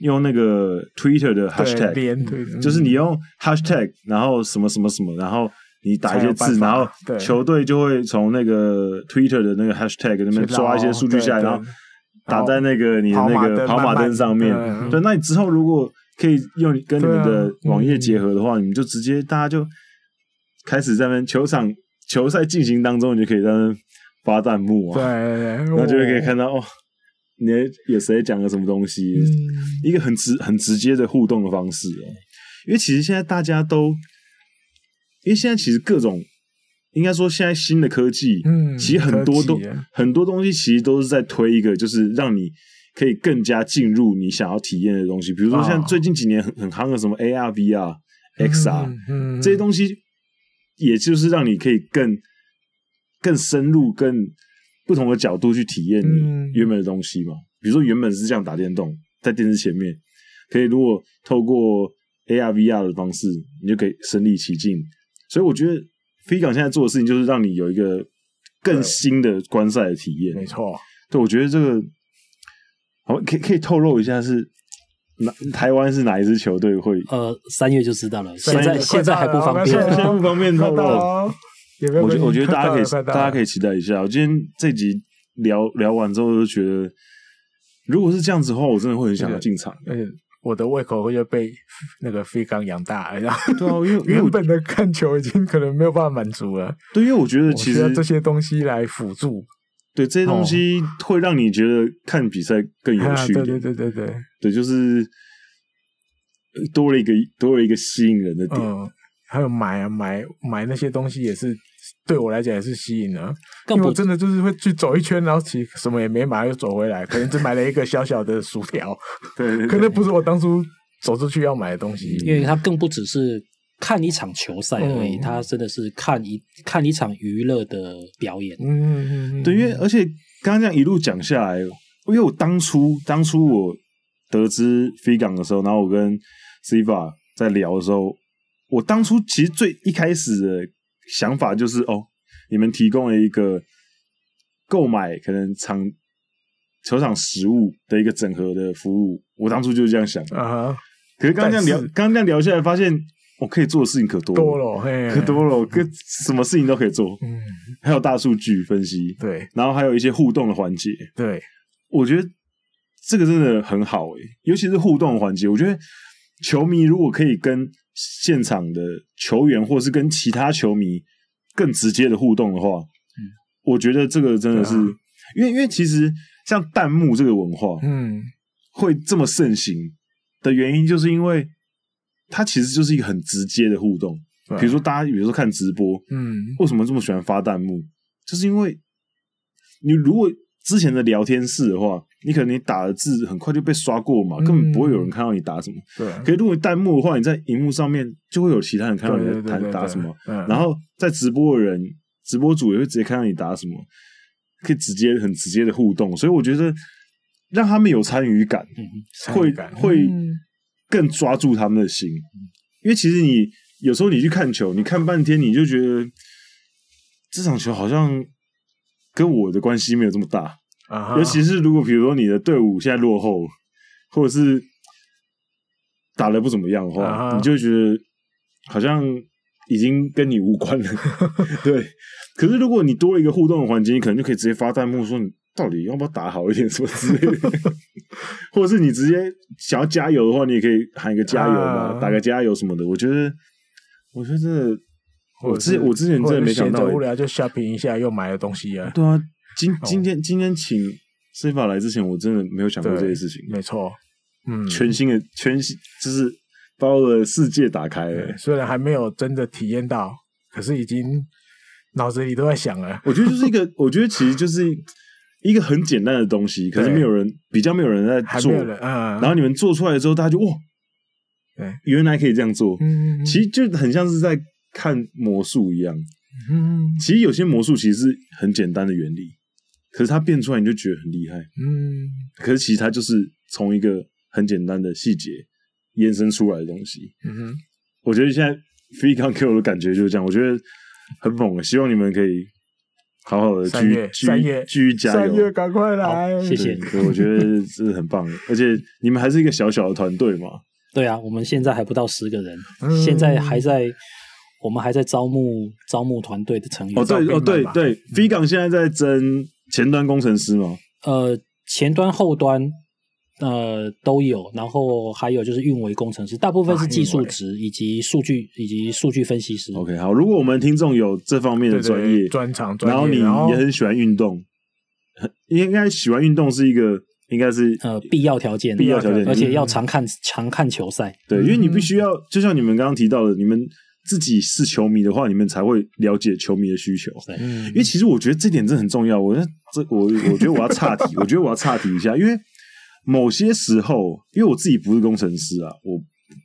用那个 Twitter 的 Hashtag，就是你用 Hashtag，然后什么什么什么，然后你打一些字，然后球队就会从那个 Twitter 的那个 Hashtag 那边抓一些数据下来，然后打在那个你的那个跑马灯上面。对，那你之后如果可以用跟你们的网页结合的话，你们就直接大家就开始在那边球场球赛进行当中，你就可以在那边发弹幕啊，对，然后就会可以看到哦。你有谁讲了什么东西？嗯、一个很直、很直接的互动的方式哦。因为其实现在大家都，因为现在其实各种，应该说现在新的科技，嗯，其实很多都很多东西其实都是在推一个，就是让你可以更加进入你想要体验的东西。比如说像最近几年很很夯的什么 AR、VR、XR，嗯，这些东西，也就是让你可以更更深入、更。不同的角度去体验你原本的东西嘛，嗯、比如说原本是这样打电动，在电视前面，可以如果透过 AR、VR 的方式，你就可以身临其境。所以我觉得飞港现在做的事情，就是让你有一个更新的观赛的体验。没错，对，我觉得这个好，可以可以透露一下是哪台湾是哪一支球队会？呃，三月就知道了，现在现在还不方便，现在 <laughs> 不方便透露。我觉得，我觉得大家可以，大家可以期待一下。我今天这集聊聊完之后，就觉得，如果是这样子的话，我真的会很想要进场。而且我的胃口会就被 <laughs> 那个飞刚养大了，然后对啊，因为 <laughs> 原本的看球已经可能没有办法满足了。<laughs> 对，因为我觉得其实这些东西来辅助，对这些东西会让你觉得看比赛更有趣。对对对对对，对，就是多了一个多了一个吸引人的点。还有买啊买买那些东西也是。对我来讲也是吸引了，因为我真的就是会去走一圈，然后其实什么也没买，又走回来，可能只买了一个小小的薯条。<laughs> 对，对，对，可能不是我当初走出去要买的东西。因为它更不只是看一场球赛而已，它、嗯、真的是看一看一场娱乐的表演。嗯嗯嗯，对，因为而且刚刚这样一路讲下来，因为我当初当初我得知飞港的时候，然后我跟 Siva 在聊的时候，我当初其实最一开始的。想法就是哦，你们提供了一个购买可能场球场食物的一个整合的服务。我当初就是这样想的。啊。可是刚刚这样聊，刚刚这样聊下来，发现我可以做的事情可多了，多了，嘿，可多了，跟什么事情都可以做。嗯，还有大数据分析，对，然后还有一些互动的环节，对，我觉得这个真的很好诶，尤其是互动环节，我觉得球迷如果可以跟。现场的球员，或是跟其他球迷更直接的互动的话，嗯，我觉得这个真的是，啊、因为因为其实像弹幕这个文化，嗯，会这么盛行的原因，就是因为它其实就是一个很直接的互动。啊、比如说大家，比如说看直播，嗯，为什么这么喜欢发弹幕？就是因为你如果之前的聊天室的话。你可能你打的字很快就被刷过嘛，根本不会有人看到你打什么。对。可是如果弹幕的话，你在荧幕上面就会有其他人看到你在弹打什么。然后在直播的人，直播主也会直接看到你打什么，可以直接很直接的互动。所以我觉得让他们有参与感，会会更抓住他们的心。因为其实你有时候你去看球，你看半天你就觉得这场球好像跟我的关系没有这么大。Uh. 尤其是如果比如说你的队伍现在落后，或者是打的不怎么样的话，uh. 你就会觉得好像已经跟你无关了。<laughs> 对，可是如果你多了一个互动的环节，你可能就可以直接发弹幕说你到底要不要打好一点什么之类的，<laughs> 或者是你直接想要加油的话，你也可以喊一个加油嘛，uh. 打个加油什么的。我觉得，我觉得真的，我之前我之前真的没想到，无聊就 shopping 一下又买了东西啊。对啊。今今天今天请 Siva 来之前，我真的没有想过这些事情。没错，嗯，全新的全新就是把我的世界打开了。虽然还没有真的体验到，可是已经脑子里都在想了。我觉得就是一个，<laughs> 我觉得其实就是一个很简单的东西，可是没有人比较没有人在做，嗯然后你们做出来之后，大家就哇，对，原来可以这样做。嗯，其实就很像是在看魔术一样。嗯，其实有些魔术其实是很简单的原理。可是它变出来你就觉得很厉害，嗯。可是其实它就是从一个很简单的细节延伸出来的东西。嗯哼，我觉得现在飞刚给我的感觉就是这样，我觉得很猛。希望你们可以好好的三月三月继续加油，三月赶快来，谢谢。我觉得是很棒，<laughs> 而且你们还是一个小小的团队嘛。对啊，我们现在还不到十个人，嗯、现在还在，我们还在招募招募团队的成员。哦，对哦，对对，V 港现在在征前端工程师吗？呃，前端后端呃都有，然后还有就是运维工程师，大部分是技术职以及数据以及数据分析师。OK，好，如果我们听众有这方面的专业专长，然后你也很喜欢运动，应该喜欢运动是一个。应该是呃必要条件，必要条件，而且要常看常看球赛。对，因为你必须要，就像你们刚刚提到的，你们自己是球迷的话，你们才会了解球迷的需求。对，因为其实我觉得这点真的很重要。我这我我觉得我要岔题，<laughs> 我觉得我要岔题一下，因为某些时候，因为我自己不是工程师啊，我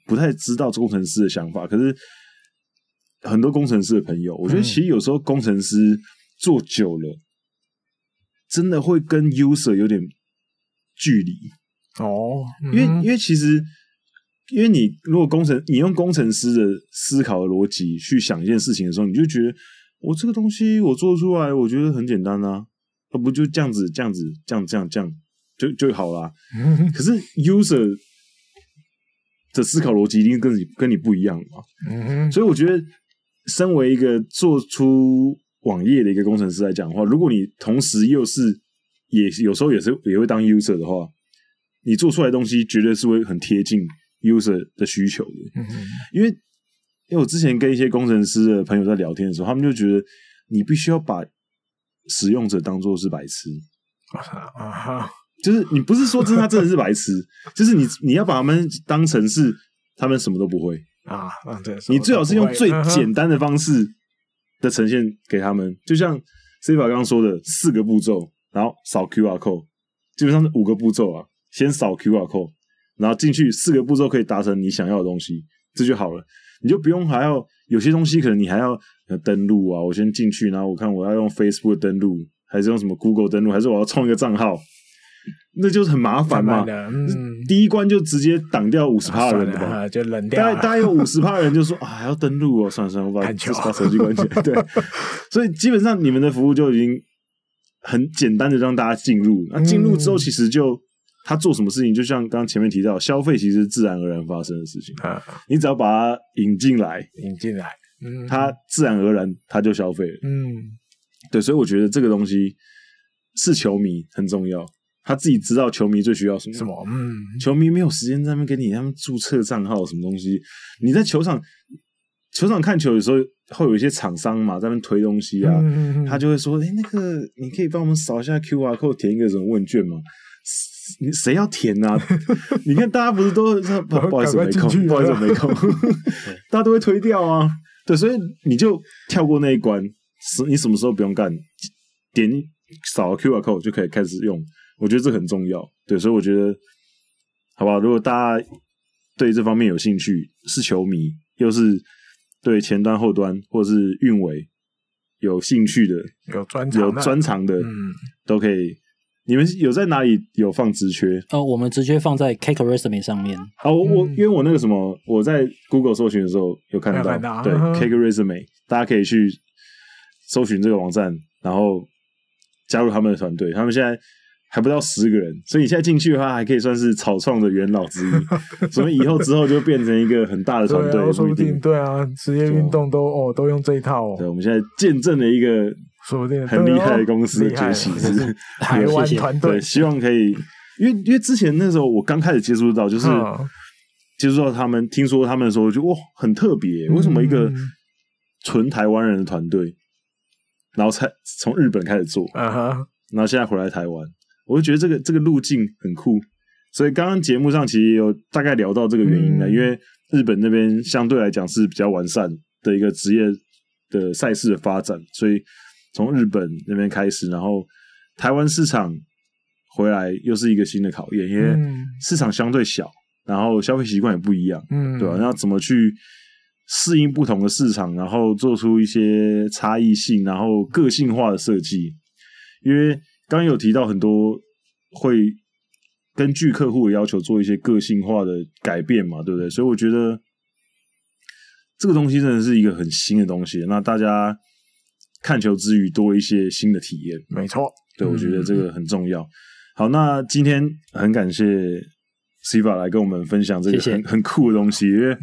不太知道工程师的想法。可是很多工程师的朋友，我觉得其实有时候工程师做久了，真的会跟 user 有点。距离哦，因为因为其实，因为你如果工程，你用工程师的思考逻辑去想一件事情的时候，你就觉得我这个东西我做出来，我觉得很简单啊，那不就这样子这样子这样这样这样就就好啦。可是 user 的思考逻辑一定跟你跟你不一样嘛。所以我觉得，身为一个做出网页的一个工程师来讲的话，如果你同时又是也有时候也是也会当 user 的话，你做出来的东西绝对是会很贴近 user 的需求的。嗯。因为因为我之前跟一些工程师的朋友在聊天的时候，他们就觉得你必须要把使用者当做是白痴啊哈，就是你不是说真的他真的是白痴，<laughs> 就是你你要把他们当成是他们什么都不会啊，对，你最好是用最简单的方式的呈现给他们，就像 C 法刚刚说的四个步骤。然后扫 QR code，基本上是五个步骤啊。先扫 QR code，然后进去四个步骤可以达成你想要的东西，这就好了。你就不用还要有些东西，可能你还要登录啊。我先进去，然后我看我要用 Facebook 登录，还是用什么 Google 登录，还是我要创一个账号，那就是很麻烦嘛。嗯，第一关就直接挡掉五十趴的人了吧，啊，就冷掉。大概大概有 <laughs> 五十趴的人就说啊，还要登录哦，算了算了，我把把手机关起来。<laughs> 对，所以基本上你们的服务就已经。很简单的让大家进入，那进入之后，其实就他做什么事情，就像刚刚前面提到，消费其实是自然而然发生的事情。你只要把它引进来，引进来，嗯，他自然而然他就消费了。嗯，对，所以我觉得这个东西是球迷很重要，他自己知道球迷最需要什么。什么？嗯，球迷没有时间在那边给你他们注册账号什么东西，你在球场。球场看球的时候，会有一些厂商嘛在那边推东西啊，嗯嗯、他就会说：“哎、欸，那个你可以帮我们扫一下 QR code，填一个什么问卷吗？你谁要填啊？<laughs> 你看大家不是都说不好意思没空，不好意思没空，<laughs> 大家都会推掉啊。对，所以你就跳过那一关，你什么时候不用干，点扫 QR code 就可以开始用。我觉得这很重要。对，所以我觉得好不好？如果大家对这方面有兴趣，是球迷又是。对前端、后端或者是运维有兴趣的，有专有专长的，嗯，都可以。你们有在哪里有放职缺？哦，我们职缺放在 Cake Resume 上面。好，我我因为我那个什么，我在 Google 搜寻的时候有看到，看到对、嗯、Cake Resume，大家可以去搜寻这个网站，然后加入他们的团队。他们现在。还不到十个人，所以你现在进去的话，还可以算是草创的元老之一。<laughs> 所以以后之后就变成一个很大的团队，说不定。对啊，职业运动都哦都用这一套哦。对，我们现在见证了一个说不定很厉害的公司的崛起，是 <laughs> 台湾团队。希望可以，因为因为之前那时候我刚开始接触到，就是接触到他们，听说他们的时候，就哇很特别，为什么一个纯台湾人的团队，然后才从日本开始做，然后现在回来台湾。我就觉得这个这个路径很酷，所以刚刚节目上其实有大概聊到这个原因的，嗯、因为日本那边相对来讲是比较完善的一个职业的赛事的发展，所以从日本那边开始，然后台湾市场回来又是一个新的考验，因为市场相对小，然后消费习惯也不一样，嗯，对吧？然后怎么去适应不同的市场，然后做出一些差异性，然后个性化的设计，因为。刚刚有提到很多会根据客户的要求做一些个性化的改变嘛，对不对？所以我觉得这个东西真的是一个很新的东西。那大家看球之余多一些新的体验。没错，对，我觉得这个很重要。嗯、好，那今天很感谢 Siva 来跟我们分享这个很很酷的东西，因为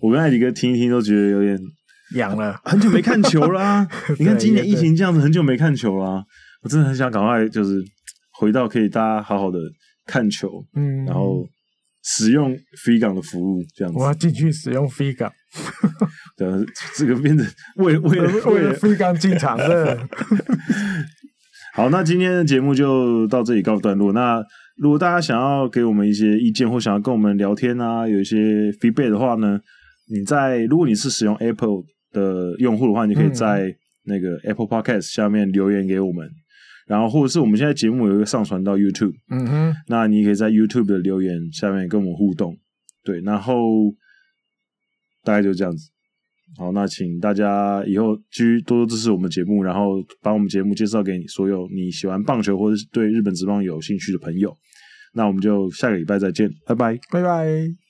我跟艾迪哥听一听都觉得有点痒了，很久没看球啦。<laughs> 你看今年疫情这样子，很久没看球啦，我真的很想赶快就是回到可以大家好好的看球，嗯，然后。使用 Free 港的服务，这样子。我要进去使用 Free 港。<laughs> 对，这个变成为为了为了 Free 港进场的。<laughs> 好，那今天的节目就到这里告段落。那如果大家想要给我们一些意见，或想要跟我们聊天啊，有一些 feedback 的话呢，你在如果你是使用 Apple 的用户的话，你可以在那个 Apple Podcast 下面留言给我们。然后，或者是我们现在节目有一个上传到 YouTube，嗯哼，那你可以在 YouTube 的留言下面跟我们互动，对，然后大概就这样子。好，那请大家以后继续多多支持我们节目，然后把我们节目介绍给你所有你喜欢棒球或者是对日本职棒有兴趣的朋友。那我们就下个礼拜再见，拜拜，拜拜。